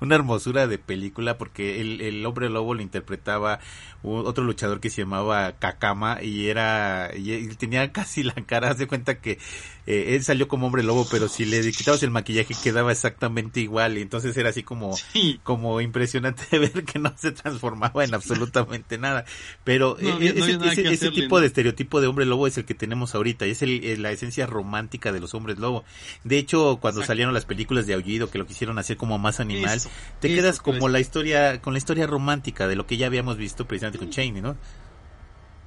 una, hermosura de película porque el, el hombre lobo lo interpretaba otro luchador que se llamaba Kakama y era y, tenía casi la cara, de cuenta que eh, él salió como hombre lobo, pero si le quitabas el maquillaje quedaba exactamente igual y entonces era así como como impresionante <laughs> ver que no se transformaba en absolutamente nada. Pero e, ese, ese tipo de estereotipo de hombre lobo es el que tenemos ahorita es el, la esencia romántica de los hombres lobo. De hecho, cuando salieron las películas de Aullido, que lo quisieron hacer como más animal, te quedas como la historia, con la historia romántica de lo que ya habíamos visto precisamente con Cheney, ¿no?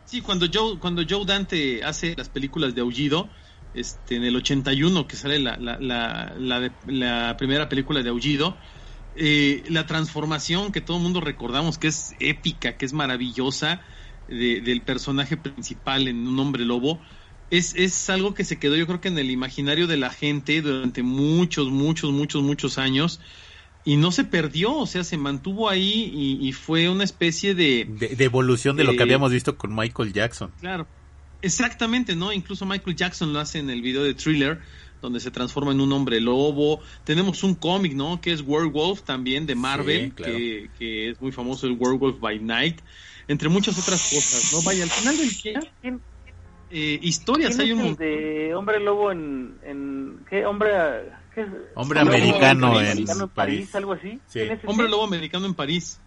Sí, cuando Joe, cuando Joe Dante hace las películas de Aullido, este, en el 81 que sale la, la, la, la, primera película de Aullido, eh, la transformación que todo el mundo recordamos, que es épica, que es maravillosa, del personaje principal en un hombre lobo, es, es algo que se quedó yo creo que en el imaginario de la gente durante muchos, muchos, muchos, muchos años y no se perdió, o sea, se mantuvo ahí y, fue una especie de, de... evolución de, lo que habíamos visto con Michael Jackson. Claro, exactamente, ¿no? Incluso Michael Jackson lo hace en el video de Thriller, donde se transforma en un hombre lobo. Tenemos un cómic, ¿no? Que es Werewolf también de Marvel, que, que, es muy famoso, el Werewolf by Night, entre muchas otras cosas, ¿no? Vaya, al final del día eh, historias. Hay un de hombre lobo en, en ¿qué hombre? ¿qué Hombre americano, en, París, algo así. hombre lobo americano en París.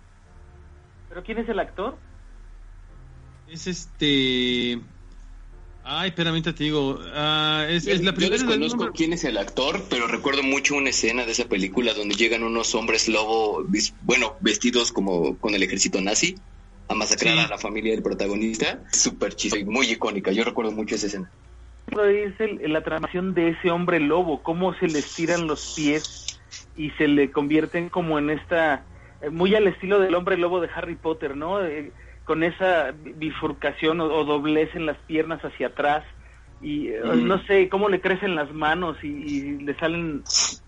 ¿Pero quién es el actor? Es este. Ay, espérame, te digo. Uh, es, es, la primera. Yo desconozco quién es el actor, pero recuerdo mucho una escena de esa película donde llegan unos hombres lobo, bueno, vestidos como con el ejército nazi a masacrar a la familia del protagonista. Súper chiste y muy icónica. Yo recuerdo mucho esa escena. Es la transformación de ese hombre lobo, cómo se le estiran los pies y se le convierten como en esta, eh, muy al estilo del hombre lobo de Harry Potter, ¿no? Eh, con esa bifurcación o, doblez en las piernas hacia atrás y eh, no sé cómo le crecen las manos y, le salen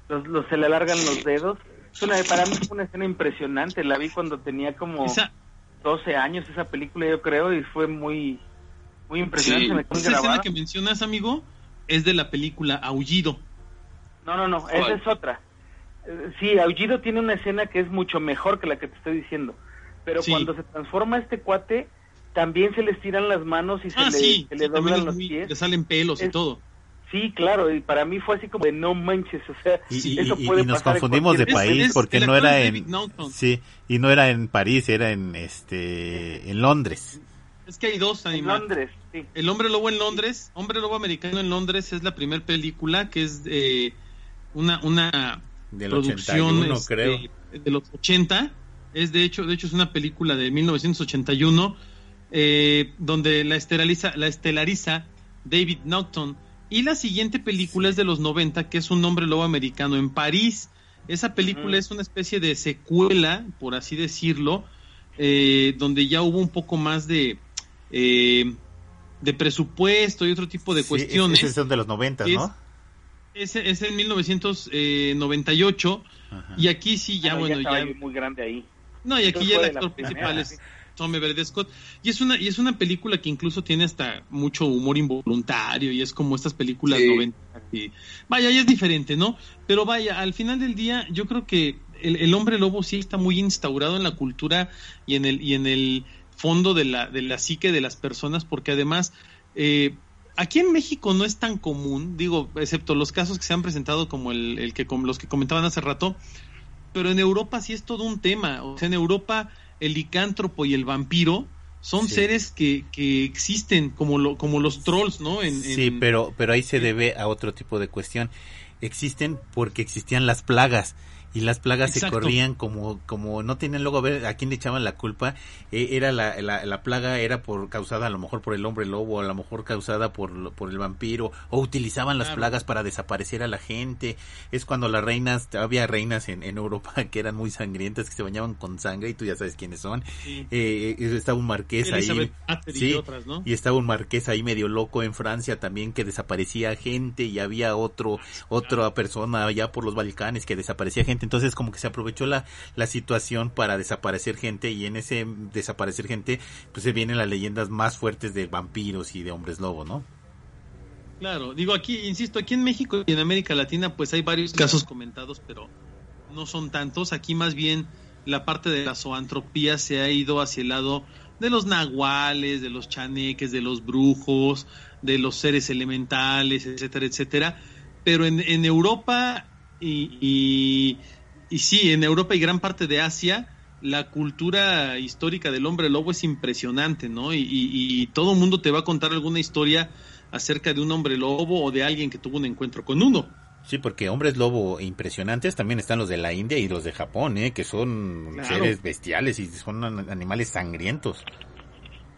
los, se le alargan los dedos es una, para mí fue una escena impresionante la vi cuando tenía como 12 años esa película, yo creo, y fue muy, muy impresionante. Esa escena que mencionas, amigo, es de la película Aullido. No, no, no, esa es otra. Eh, sí, Aullido tiene una escena que es mucho mejor que la que te estoy diciendo. Pero cuando se transforma este cuate, también se le estiran las manos y se, ah, le, le doblan los pies. Le salen pelos y todo. Sí, claro, y para mí fue así como de no manches, o sea, y, eso puede y nos confundimos de país porque no era en sí, y no era en París, era en este en Londres. Es que hay dos animales. Londres, sí. El hombre lobo en Londres, hombre lobo americano en Londres es la primera película que es de una una producción este, creo. de los 80, es de hecho, de hecho es una película de 1981 eh, donde la estelariza la estelariza David Naughton Y la siguiente película es de los 90, que es Un hombre lobo americano en París. Esa película es una especie de secuela, por así decirlo, eh, donde ya hubo un poco más de, eh, de presupuesto y otro tipo de cuestiones. Ese son de los 90, ¿no? Es, es en 1998 y aquí sí ya, bueno, ya... Muy grande ahí. No, y aquí ya el actor principal es Tommy Verde Scott. Y es una, y es una película que incluso tiene hasta mucho humor involuntario y es como estas películas 90. vaya, ya es diferente, ¿no? Pero vaya, al final del día yo creo que el, hombre lobo sí está muy instaurado en la cultura y en el, y en el fondo de la, de la psique de las personas porque además... Eh, aquí en México no es tan común, digo, excepto los casos que se han presentado como el, el que los que comentaban hace rato, pero en Europa sí es todo un tema. O sea, en Europa el licántropo y el vampiro son seres que, que existen como, lo, como los trolls, ¿no? En, sí, pero, pero ahí se debe a otro tipo de cuestión. Existen porque existían las plagas y las plagas se corrían como como no tienen luego a ver a quién le echaban la culpa eh, era la, la, plaga era por causada a lo mejor por el hombre lobo a lo mejor causada por, por el vampiro o utilizaban las plagas para desaparecer a la gente. Es cuando las reinas había reinas en, en Europa <laughs> que eran muy sangrientas que se bañaban con sangre y tú ya sabes quiénes son. Eh, eh, estaba un marqués ahí. Sí, y, estaba un marqués ahí medio loco en Francia también que desaparecía gente y había otro otra persona allá por los Balcanes que desaparecía gente entonces como que se aprovechó la, la situación para desaparecer gente y en ese desaparecer gente pues se vienen las leyendas más fuertes de vampiros y de hombres lobo, ¿no? Claro, digo aquí, insisto, aquí en México y en América Latina pues hay varios casos comentados, pero no son tantos. Aquí más bien la parte de la zoantropía se ha ido hacia el lado de los nahuales, de los chaneques, de los brujos, de los seres elementales, etcétera, etcétera. Pero en, en Europa y, y, sí, en Europa y gran parte de Asia, la cultura histórica del hombre lobo es impresionante, ¿no? Y, y, todo el mundo te va a contar alguna historia acerca de un hombre lobo o de alguien que tuvo un encuentro con uno. Sí, porque hombres lobo impresionantes también están los de la India y los de Japón, ¿eh? que son seres bestiales y son animales sangrientos.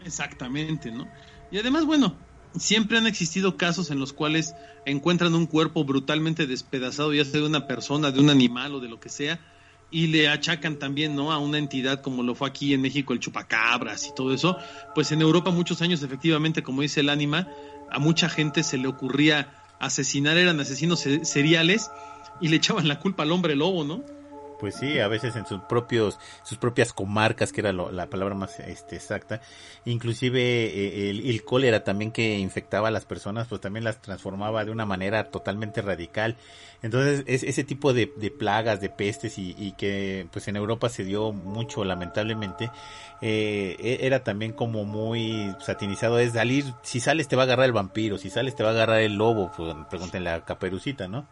Exactamente, ¿no? Y además, bueno, siempre han existido casos en los cuales encuentran un cuerpo brutalmente despedazado, ya sea de una persona, de un animal o de lo que sea, y le achacan también, ¿no? A una entidad como lo fue aquí en México el chupacabras y todo eso. Pues en Europa muchos años, efectivamente, como dice el ánima, a mucha gente se le ocurría asesinar, eran asesinos seriales y le echaban la culpa al hombre lobo, ¿no? Pues sí, a veces en sus propios, sus propias comarcas, que era la palabra más este, exacta, inclusive eh, el, cólera también que infectaba a las personas, pues también las transformaba de una manera totalmente radical. Entonces, es, ese tipo de, plagas, de pestes y, que pues en Europa se dio mucho, lamentablemente, eh, e, era también como muy satinizado, es salir, si sales te va a agarrar el vampiro, si sales te va a agarrar el lobo, pues pregúntenle a Caperucita, ¿no?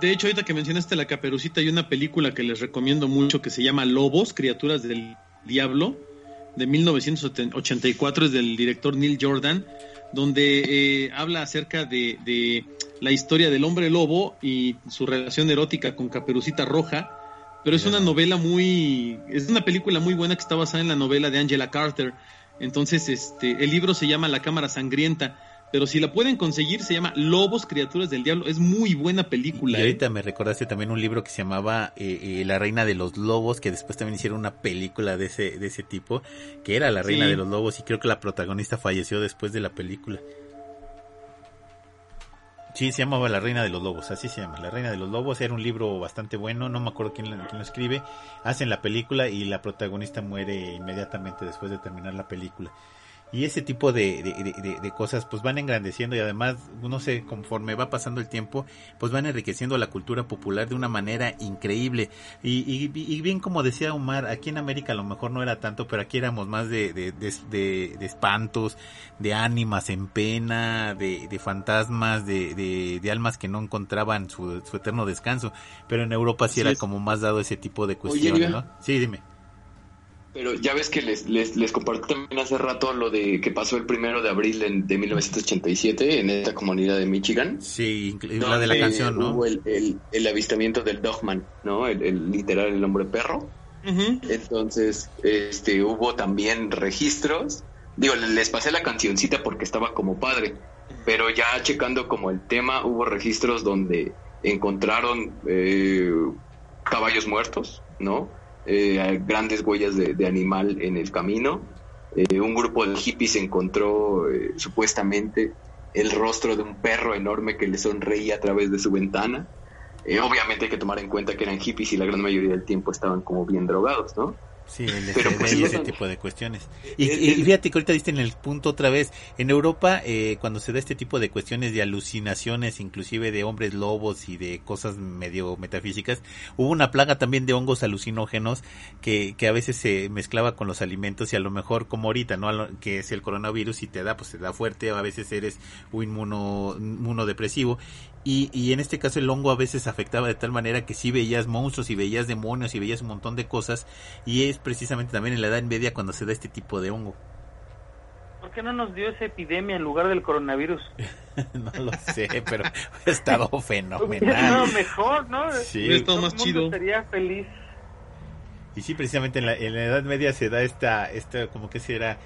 De hecho, ahorita que mencionaste la caperucita, hay una película que les recomiendo mucho que se llama Lobos, Criaturas del Diablo, de 1984, es del director Neil Jordan, donde eh, habla acerca de, la historia del hombre lobo y su relación erótica con Caperucita Roja. Pero es una novela muy. Es una película muy buena que está basada en la novela de Angela Carter. Entonces, este, el libro se llama La Cámara Sangrienta pero si la pueden conseguir, se llama Lobos, Criaturas del Diablo. Es muy buena película. Y ¿eh? ahorita me recordaste también un libro que se llamaba eh, eh, La Reina de los Lobos, que después también hicieron una película de ese, de ese tipo, que era La Reina de los Lobos, y creo que la protagonista falleció después de la película. Sí, se llamaba La Reina de los Lobos, así se llama. La Reina de los Lobos era un libro bastante bueno, no me acuerdo quién, quién lo escribe. Hacen la película y la protagonista muere inmediatamente después de terminar la película y ese tipo de, de, cosas pues van engrandeciendo y además no sé conforme va pasando el tiempo pues van enriqueciendo la cultura popular de una manera increíble. Y, y, bien como decía Omar aquí en América a lo mejor no era tanto pero aquí éramos más de, de, espantos de ánimas en pena de, fantasmas de, almas que no encontraban su, eterno descanso. Pero en Europa sí era como más dado ese tipo de cuestiones ¿no? sí dime pero ya ves que les, les, les compartí también hace rato lo de que pasó el primero de abril de 1987 en esta comunidad de Michigan. Sí, la de la canción, ¿no? Hubo el, el, avistamiento del Dogman, ¿no? El, literal, el hombre perro. Entonces, este, hubo también registros. Digo, les pasé la cancioncita porque estaba como padre. pero ya checando como el tema, hubo registros donde encontraron eh, caballos muertos, ¿no? Eh, grandes huellas de, animal en el camino. Eh, un grupo de hippies encontró supuestamente el rostro de un perro enorme que le sonreía a través de su ventana. obviamente hay que tomar en cuenta que eran hippies y la gran mayoría del tiempo estaban como bien drogados, ¿no? Sí, el Pero pues, y ese tipo de cuestiones. Y, fíjate que ahorita diste en el punto otra vez. En Europa, eh, cuando se da este tipo de cuestiones de alucinaciones, inclusive de hombres lobos y de cosas medio metafísicas, hubo una plaga también de hongos alucinógenos que, que a veces se mezclaba con los alimentos y a lo mejor como ahorita, ¿no? Que es el coronavirus y te da, pues te da fuerte, o a veces eres un inmuno, inmunodepresivo y, y, en este caso el hongo a veces afectaba de tal manera que sí veías monstruos y veías demonios y veías un montón de cosas. Y es precisamente también en la Edad Media cuando se da este tipo de hongo. ¿Por qué no nos dio esa epidemia en lugar del coronavirus? <laughs> no lo sé, pero ha estado <laughs> fenomenal. No, mejor, ¿no? Sí, estado más chido. Sería feliz. Y sí, precisamente en la, en la Edad Media se da esta, esta como que será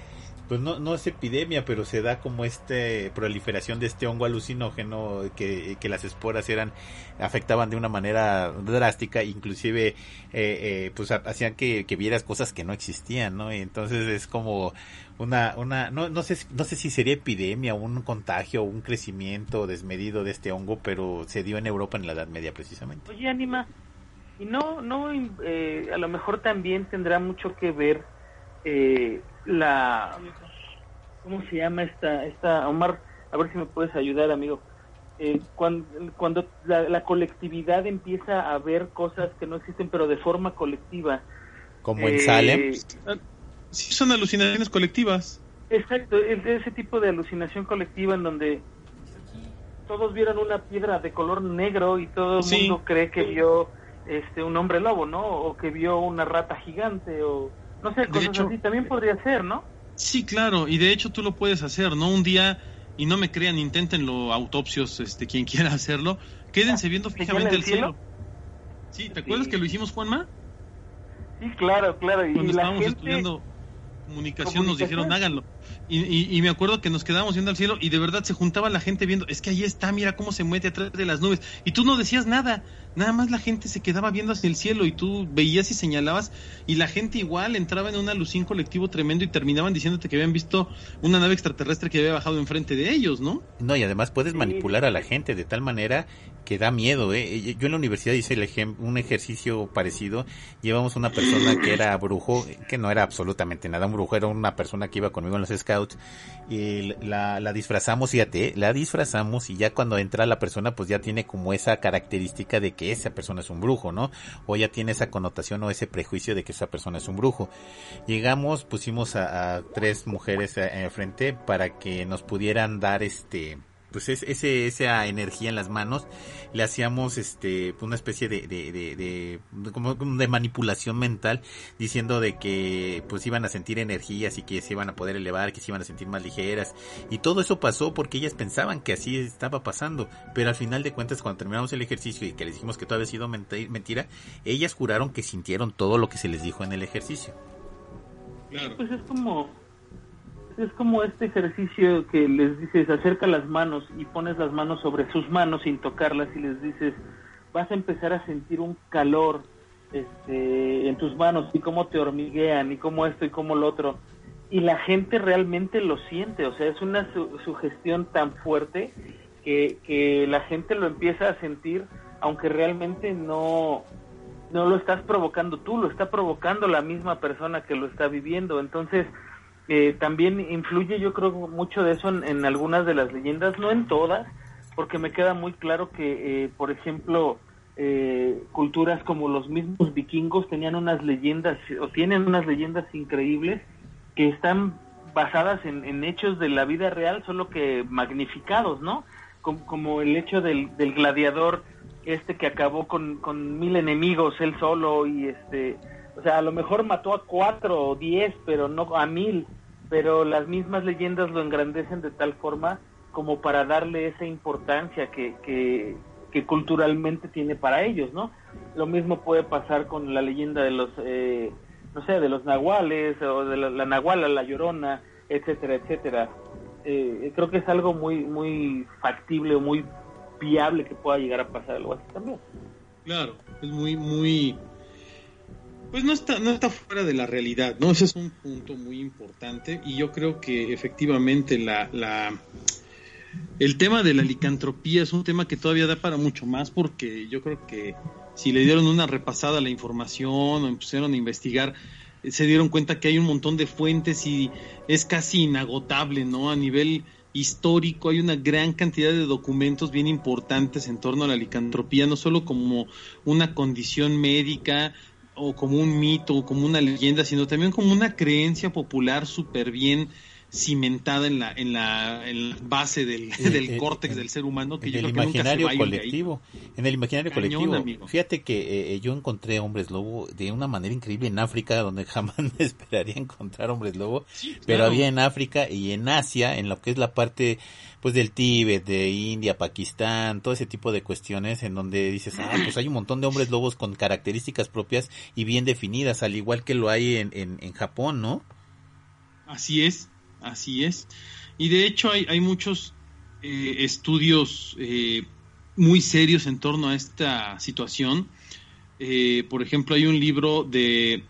pues no, no es epidemia, pero se da como esta proliferación de este hongo alucinógeno que, que las esporas eran afectaban de una manera drástica, inclusive eh, eh, pues hacían que, que, vieras cosas que no existían, ¿no? Y entonces es como una, una no, no, sé, no sé si sería epidemia, un contagio, un crecimiento desmedido de este hongo, pero se dio en Europa en la Edad Media precisamente. Oye, Anima, y no, no, eh, a lo mejor también tendrá mucho que ver eh, la ¿cómo se llama esta esta Omar? A ver si me puedes ayudar, amigo. Eh, cuando, cuando la, colectividad empieza a ver cosas que no existen, pero de forma colectiva. Como en Salem. Eh, sí, son alucinaciones colectivas. Exacto, ese tipo de alucinación colectiva en donde todos vieron una piedra de color negro y todo el mundo cree que vio este un hombre lobo, ¿no? O que vio una rata gigante o no sé, cosas así también podría ser, ¿no? Sí, claro, y de hecho tú lo puedes hacer, ¿no? Un día, y no me crean, inténtenlo, autopsios, este, quien quiera <laughs> hacerlo, quédense viendo fijamente el cielo? Sí, ¿te acuerdas que lo hicimos, Juanma? Sí, claro, claro. Y Cuando estábamos estudiando comunicación, nos dijeron háganlo. Y, y, me acuerdo que nos quedábamos viendo al cielo y de verdad se juntaba la gente viendo, es que ahí está, mira cómo se mueve atrás de las nubes. Y tú no decías nada, nada más la gente se quedaba viendo hacia el cielo y tú veías y señalabas y la gente igual entraba en una alucín colectivo tremendo y terminaban diciéndote que habían visto una nave extraterrestre que había bajado enfrente de ellos, ¿no? No, y además puedes manipular a la gente de tal manera que da miedo, ¿eh? Yo en la universidad hice el un ejercicio parecido, llevamos una persona que era brujo, que no era absolutamente nada un brujo, era una persona que iba conmigo en los scouts y la, disfrazamos, fíjate, la disfrazamos y ya cuando entra la persona pues ya tiene como esa característica de que esa persona es un brujo, ¿no? O ya tiene esa connotación o ese prejuicio de que esa persona es un brujo. Llegamos, pusimos a, tres mujeres enfrente para que nos pudieran dar este pues es, ese, esa energía en las manos le hacíamos este una especie de, de, de, como de manipulación mental diciendo de que pues iban a sentir energías y que se iban a poder elevar que se iban a sentir más ligeras. Y todo eso pasó porque ellas pensaban que así estaba pasando. Pero al final de cuentas cuando terminamos el ejercicio y que les dijimos que todo había sido mentira ellas juraron que sintieron todo lo que se les dijo en el ejercicio. Claro. pues es como es como este ejercicio que les dices, acerca las manos y pones las manos sobre sus manos sin tocarlas y les dices, vas a empezar a sentir un calor este, en tus manos y cómo te hormiguean y cómo esto y cómo lo otro. Y la gente realmente lo siente, o sea, es una sugestión tan fuerte que, que la gente lo empieza a sentir, aunque realmente no, no lo estás provocando tú, lo está provocando la misma persona que lo está viviendo. Entonces, también influye yo creo mucho de eso en, algunas de las leyendas, no en todas, porque me queda muy claro que, eh, por ejemplo, eh, culturas como los mismos vikingos tenían unas leyendas o tienen unas leyendas increíbles que están basadas en, hechos de la vida real, solo que magnificados, ¿no? Como, el hecho del, del, gladiador este que acabó con, con mil enemigos él solo y este, o sea, a lo mejor mató a cuatro o diez, pero no a mil pero las mismas leyendas lo engrandecen de tal forma como para darle esa importancia que, que, culturalmente tiene para ellos, ¿no? Lo mismo puede pasar con la leyenda de los, eh, no sé, de los nahuales o de la, la nahuala, la llorona, etcétera, etcétera. eh, creo que es algo muy muy factible, muy viable que pueda llegar a pasar algo así también. Claro, es muy muy pues no está no está fuera de la realidad, ¿no? Ese es un punto muy importante y yo creo que efectivamente la, la el tema de la licantropía es un tema que todavía da para mucho más porque yo creo que si le dieron una repasada a la información o empezaron a investigar, se dieron cuenta que hay un montón de fuentes y es casi inagotable, ¿no? A nivel histórico hay una gran cantidad de documentos bien importantes en torno a la licantropía, no solo como una condición médica o como un mito o como una leyenda, sino también como una creencia popular súper bien cimentada en la, en la, base del, del córtex del ser humano que en el imaginario colectivo en el imaginario colectivo. fíjate que eh, eh, yo encontré hombres lobo de una manera increíble en África donde jamás <laughs> me esperaría encontrar hombres lobo pero había en África y en Asia en lo que es la parte pues del Tíbet de India Pakistán todo ese tipo de cuestiones en donde dices ah pues hay un montón de hombres lobos con características propias y bien definidas al igual que lo hay en, en, en Japón no así es Así es. Y de hecho hay, muchos eh, estudios eh, muy serios en torno a esta situación. Eh, por ejemplo, hay un libro de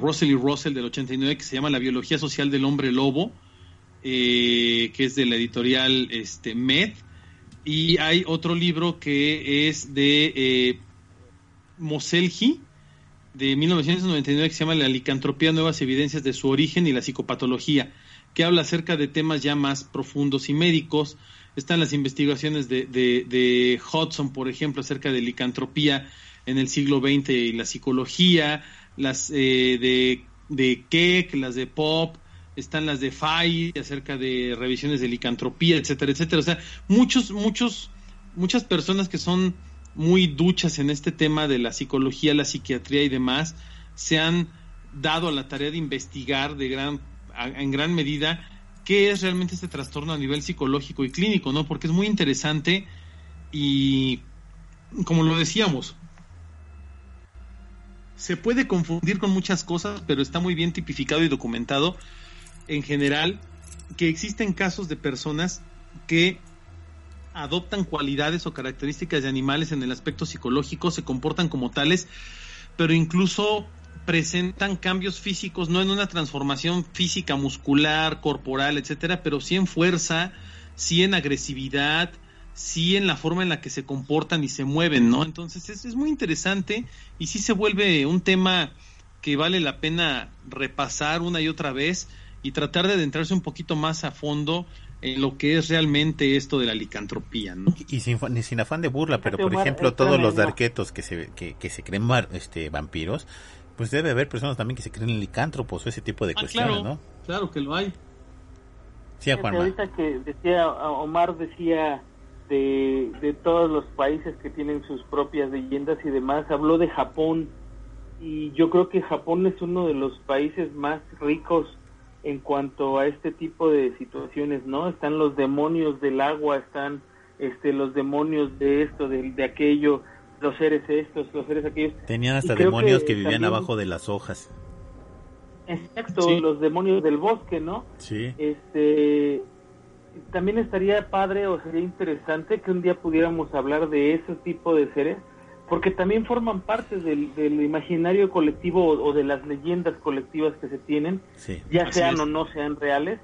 Russell y Russell del 89 que se llama La biología social del hombre lobo, que es de la editorial este, Med. Y hay otro libro que es de Moselji, de 1999 que se llama La licantropía, nuevas evidencias de su origen y la psicopatología que habla acerca de temas ya más profundos y médicos. Están las investigaciones de, de, Hudson, por ejemplo, acerca de licantropía en el siglo XX y la psicología, las eh, de, de Keck, las de Pop, están las de Fay acerca de revisiones de licantropía, etcétera, etcétera. O sea, muchos, muchos, muchas personas que son muy duchas en este tema de la psicología, la psiquiatría y demás, se han dado a la tarea de investigar de gran en gran medida qué es realmente este trastorno a nivel psicológico y clínico, ¿no? Porque es muy interesante y, como lo decíamos, se puede confundir con muchas cosas, pero está muy bien tipificado y documentado en general que existen casos de personas que adoptan cualidades o características de animales en el aspecto psicológico, se comportan como tales, pero incluso presentan cambios físicos, no en una transformación física, muscular, corporal, etcétera, pero sí en fuerza, sí en agresividad, sí en la forma en la que se comportan y se mueven, ¿no? Entonces es, es muy interesante y sí se vuelve un tema que vale la pena repasar una y otra vez y tratar de adentrarse un poquito más a fondo en lo que es realmente esto de la licantropía, ¿no? Y, sin, sin afán de burla, pero por ejemplo todos los darquetos que se, que, que se creen este, vampiros, pues debe haber personas también que se creen licántropos o ese tipo de ah, cuestiones, claro, ¿no? Claro que lo hay. Sí, Juan. Ahorita que decía, Omar decía de, de todos los países que tienen sus propias leyendas y demás, habló de Japón y yo creo que Japón es uno de los países más ricos en cuanto a este tipo de situaciones, ¿no? Están los demonios del agua, están este los demonios de esto, de, de aquello, los seres estos, los seres aquellos. Tenían hasta demonios que, vivían abajo de las hojas. Exacto, los demonios del bosque, ¿no? Sí. Este, también estaría padre o sería interesante que un día pudiéramos hablar de ese tipo de seres, porque también forman parte del, imaginario colectivo o, de las leyendas colectivas que se tienen, ya sean o no sean reales,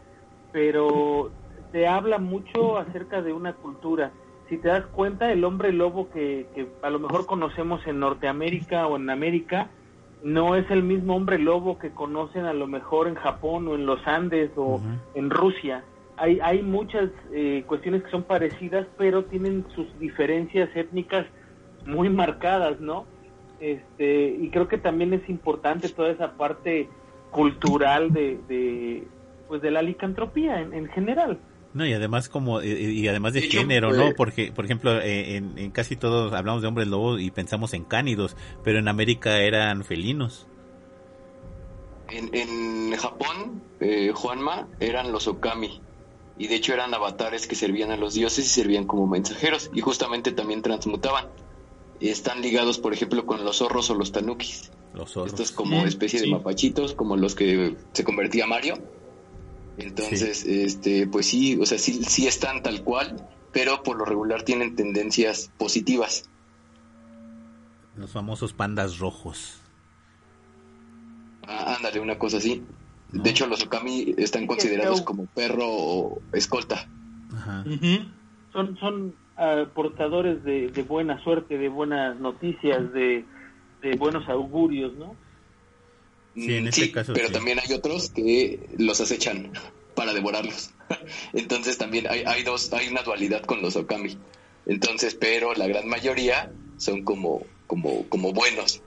pero se habla mucho acerca de una cultura si te das cuenta, el hombre lobo que, a lo mejor conocemos en Norteamérica o en América, no es el mismo hombre lobo que conocen a lo mejor en Japón o en los Andes o en Rusia. Hay, hay muchas eh, cuestiones que son parecidas, pero tienen sus diferencias étnicas muy marcadas, ¿no? Este, y creo que también es importante toda esa parte cultural de, de pues de la licantropía en, en general. No, y además como eh, eh, y además de, género, ¿no? Pues, Porque, por ejemplo, eh, en, casi todos hablamos de hombres lobos y pensamos en cánidos, pero en América eran felinos. En, en Japón, Juanma, eran los okami. Y de hecho eran avatares que servían a los dioses y servían como mensajeros. Y justamente también transmutaban. Están ligados, por ejemplo, con los zorros o los tanukis. Los zorros. Estos como especie de mapachitos, como los que se convertía Mario Entonces, este, pues sí, o sea, sí, sí están tal cual, pero por lo regular tienen tendencias positivas. Los famosos pandas rojos. Ah, ándale, una cosa así. De hecho, los okami están considerados como perro o escolta. Ajá. Son, son uh, portadores de, de, buena suerte, de buenas noticias, de, de buenos augurios, ¿no? Sí, en este caso. Pero también hay otros que los acechan para devorarlos. <laughs> Entonces también hay, hay dos, hay una dualidad con los okami. Entonces, pero la gran mayoría son como, como, como buenos.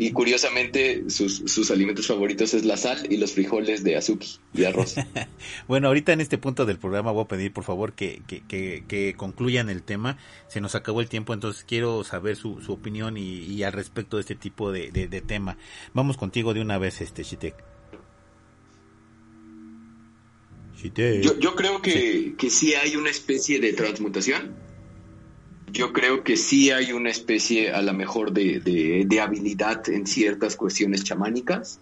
Y curiosamente, sus, sus, alimentos favoritos es la sal y los frijoles de azuki y arroz. <laughs> bueno, ahorita en este punto del programa voy a pedir, por favor, que, que, que, que concluyan el tema. Se nos acabó el tiempo, entonces quiero saber su, su opinión y, y, al respecto de este tipo de, de, de, tema. Vamos contigo de una vez, este Shitek. Shitek. Yo, yo creo que sí. que sí hay una especie de transmutación yo creo que sí hay una especie a lo mejor de, de, habilidad en ciertas cuestiones chamánicas.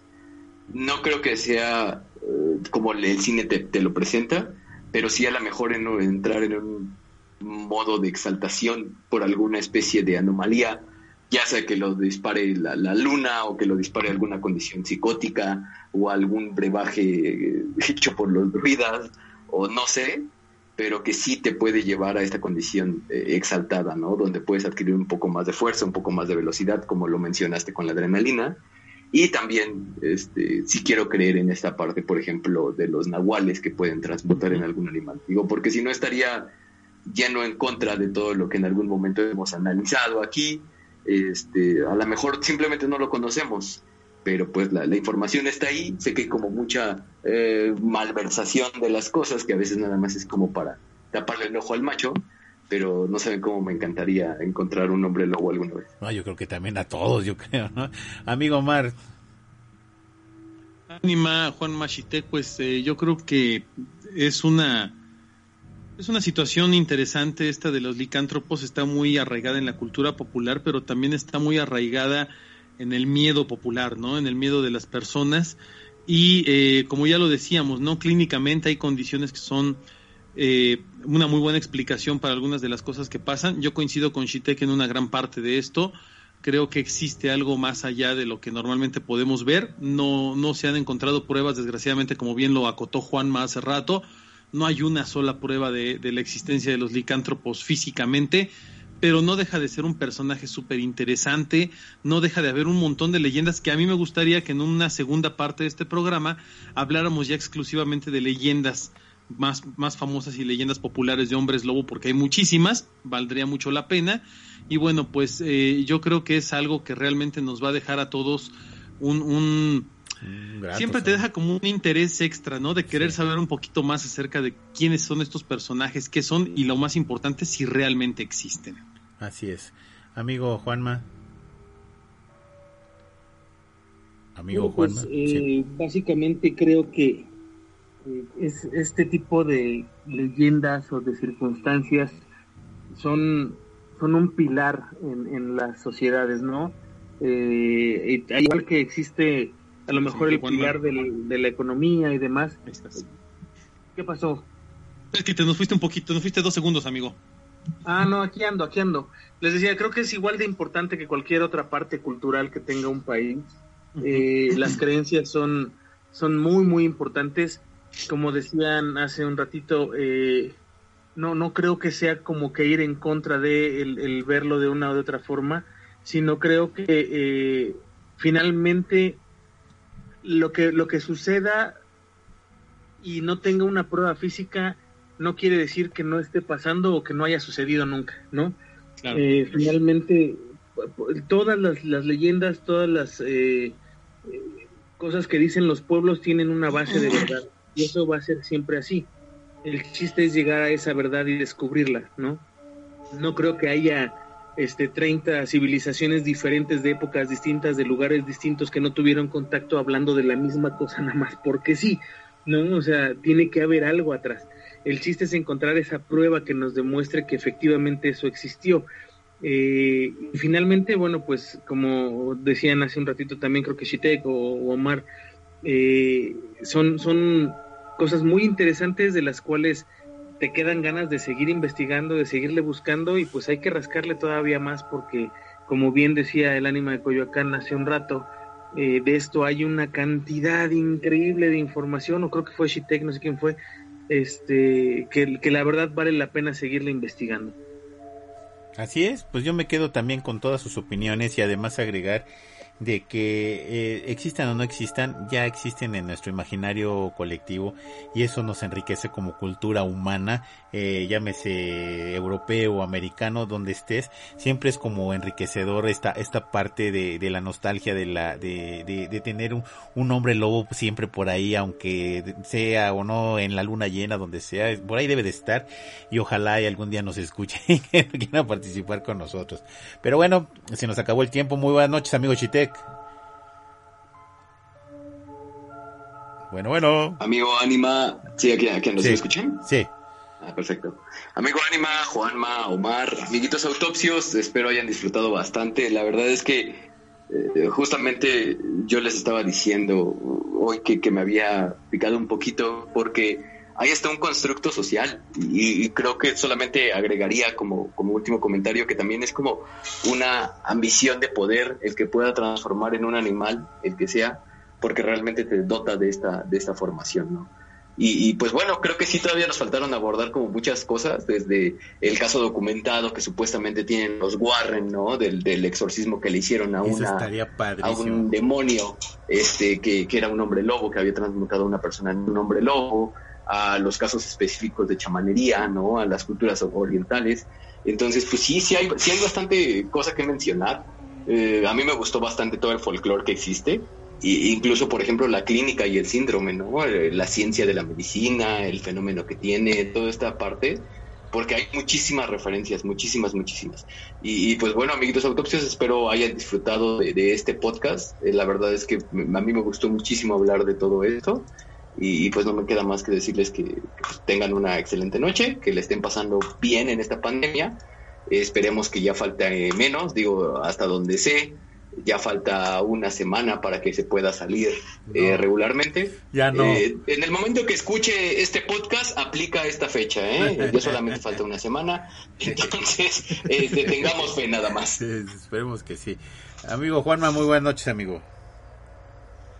No creo que sea eh, como el cine te, te, lo presenta, pero sí a lo mejor en, entrar en un modo de exaltación por alguna especie de anomalía, ya sea que lo dispare la, la luna o que lo dispare alguna condición psicótica o algún brebaje hecho por los druidas o no sé, pero que sí te puede llevar a esta condición eh, exaltada, ¿no? Donde puedes adquirir un poco más de fuerza, un poco más de velocidad, como lo mencionaste con la adrenalina. Y también, este, sí quiero creer en esta parte, por ejemplo, de los nahuales que pueden transportar en algún animal. Digo, porque si no estaría lleno en contra de todo lo que en algún momento hemos analizado aquí. Este, a lo mejor simplemente no lo conocemos, pero pues la, la, información está ahí, sé que hay como mucha eh, malversación de las cosas, que a veces nada más es como para taparle el ojo al macho, pero no saben cómo me encantaría encontrar un hombre lobo alguna vez. No, yo creo que también a todos, yo creo, ¿no? Amigo Omar. Anima, Juan Machite, pues eh, yo creo que es una... Es una situación interesante esta de los licántropos, está muy arraigada en la cultura popular, pero también está muy arraigada en el miedo popular, ¿no? En el miedo de las personas. Y eh, como ya lo decíamos, ¿no? Clínicamente hay condiciones que son eh, una muy buena explicación para algunas de las cosas que pasan. Yo coincido con Shitek en una gran parte de esto. Creo que existe algo más allá de lo que normalmente podemos ver. No, no se han encontrado pruebas, desgraciadamente, como bien lo acotó Juanma hace rato. No hay una sola prueba de la existencia de los licántropos físicamente pero no deja de ser un personaje súper interesante, no deja de haber un montón de leyendas que a mí me gustaría que en una segunda parte de este programa habláramos ya exclusivamente de leyendas más, más famosas y leyendas populares de hombres lobo, porque hay muchísimas, valdría mucho la pena. Y bueno, pues eh, yo creo que es algo que realmente nos va a dejar a todos un... un Grato, siempre te deja como un interés extra, ¿no? De querer sí. saber un poquito más acerca de quiénes son estos personajes, qué son y lo más importante, si realmente existen. Así es. Amigo Juanma. Amigo bueno, pues, Juanma. Eh, sí. Básicamente creo que eh, es este tipo de leyendas o de circunstancias son, son un pilar en, en las sociedades, ¿no? Eh, igual que existe a lo mejor sí, el pilar del, de la economía y demás. ¿Qué pasó? Es que te nos fuiste un poquito, nos fuiste dos segundos, amigo. Ah, no, aquí ando, aquí ando. Les decía, creo que es igual de importante que cualquier otra parte cultural que tenga un país. Eh, las <laughs> creencias son, son muy, muy importantes. Como decían hace un ratito, eh, no, no creo que sea como que ir en contra de el, el verlo de una u de otra forma, sino creo que eh, finalmente lo que, lo que suceda y no tenga una prueba física no quiere decir que no esté pasando o que no haya sucedido nunca, ¿no? Claro. Eh, finalmente, todas las, las, leyendas, todas las eh, cosas que dicen los pueblos tienen una base de verdad y eso va a ser siempre así. El chiste es llegar a esa verdad y descubrirla, ¿no? No creo que haya este 30 civilizaciones diferentes de épocas distintas, de lugares distintos que no tuvieron contacto hablando de la misma cosa <laughs> nada más porque sí, ¿no? O sea, tiene que haber algo atrás. El chiste es encontrar esa prueba que nos demuestre que efectivamente eso existió. Eh, y finalmente, bueno, pues como decían hace un ratito también, creo que Shitek o, Omar, eh, son, son cosas muy interesantes de las cuales te quedan ganas de seguir investigando, de seguirle buscando y pues hay que rascarle todavía más porque como bien decía el ánima de Coyoacán hace un rato, eh, de esto hay una cantidad increíble de información, o creo que fue Shitek, no sé quién fue, este, que, que la verdad vale la pena seguirle investigando. Así es, pues yo me quedo también con todas sus opiniones y además agregar de que eh, existan o no existan, ya existen en nuestro imaginario colectivo y eso nos enriquece como cultura humana, eh, llámese europeo americano, donde estés, siempre es como enriquecedor esta, esta parte de, de la nostalgia de la, de, de, tener un, un, hombre lobo siempre por ahí, aunque sea o no en la luna llena, donde sea, por ahí debe de estar y ojalá y algún día nos escuche <laughs> y quiera participar con nosotros. Pero bueno, se nos acabó el tiempo, muy buenas noches amigo Bueno, bueno. Amigo Anima, ¿sí aquí, aquí nos escuchan? Sí. Ah, perfecto. Amigo Anima, Juanma, Omar, amiguitos autopsios, espero hayan disfrutado bastante. La verdad es que eh, justamente yo les estaba diciendo hoy que, que me había picado un poquito porque ahí está un constructo social y, creo que solamente agregaría como, como último comentario que también es como una ambición de poder el que pueda transformar en un animal, el que sea, porque realmente te dota de esta, de esta formación, ¿no? Y, pues bueno, creo que sí todavía nos faltaron abordar como muchas cosas, desde el caso documentado que supuestamente tienen los Warren, ¿no? Del, del exorcismo que le hicieron a, una, a un demonio este, que, que era un hombre lobo, que había transmutado a una persona en un hombre lobo, a los casos específicos de chamanería, ¿no? A las culturas orientales. Entonces, pues sí, sí hay, sí hay bastante cosa que mencionar. Eh, a mí me gustó bastante todo el folclore que existe. E incluso, por ejemplo, la clínica y el síndrome, ¿no? Eh, la ciencia de la medicina, el fenómeno que tiene, toda esta parte porque hay muchísimas referencias, muchísimas, muchísimas. Y, pues bueno, amiguitos autopsias, espero hayan disfrutado de, este podcast. Eh, la verdad es que a mí me gustó muchísimo hablar de todo esto. Y, pues no me queda más que decirles que, pues, tengan una excelente noche, que le estén pasando bien en esta pandemia. esperemos que ya falte menos, digo, hasta donde sé, ya falta una semana para que se pueda salir eh, regularmente. Ya no. Eh, en el momento que escuche este podcast, aplica esta fecha, ¿eh? Ya solamente falta una semana. <laughs> Entonces, tengamos fe nada más. esperemos que sí. Amigo Juanma, muy buenas noches, amigo.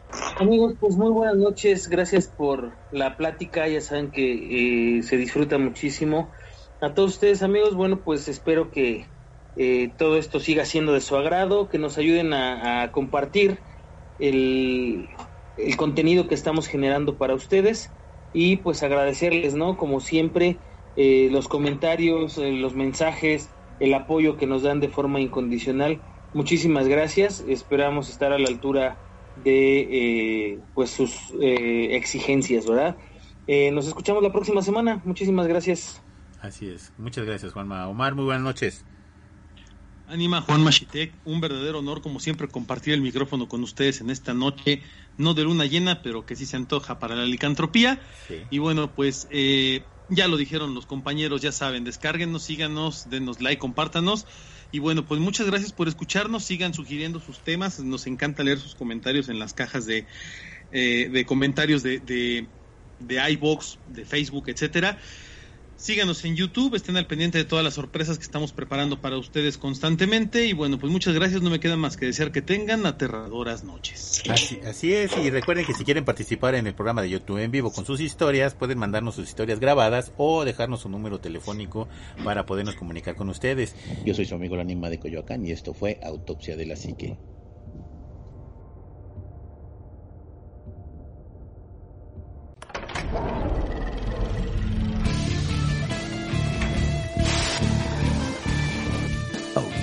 Amigos, pues muy buenas noches, gracias por la plática, ya saben que eh, se disfruta muchísimo. A todos ustedes amigos, bueno, pues espero que eh, todo esto siga siendo de su agrado, que nos ayuden a, compartir el, contenido que estamos generando para ustedes y pues agradecerles, ¿no? Como siempre, eh, los comentarios, los mensajes, el apoyo que nos dan de forma incondicional. Muchísimas gracias, esperamos estar a la altura de eh, pues sus eh, exigencias, ¿verdad? Eh, nos escuchamos la próxima semana. Muchísimas gracias. Así es. Muchas gracias, Juanma. Omar, muy buenas noches. Anima Juan Machitek, un verdadero honor como siempre compartir el micrófono con ustedes en esta noche, no de luna llena, pero que sí se antoja para la licantropía. Y bueno, pues ya lo dijeron los compañeros, ya saben, descárguenos, síganos, denos like, compártanos. Y bueno, pues muchas gracias por escucharnos. Sigan sugiriendo sus temas. Nos encanta leer sus comentarios en las cajas de, eh, de comentarios de, de, de iBox, de Facebook, etcétera. Síganos en YouTube, estén al pendiente de todas las sorpresas que estamos preparando para ustedes constantemente. Y bueno, pues muchas gracias. No me queda más que desear que tengan aterradoras noches. Así, es. Y recuerden que si quieren participar en el programa de YouTube en vivo con sus historias, pueden mandarnos sus historias grabadas o dejarnos un número telefónico para podernos comunicar con ustedes. Yo soy su amigo el Anima de Coyoacán y esto fue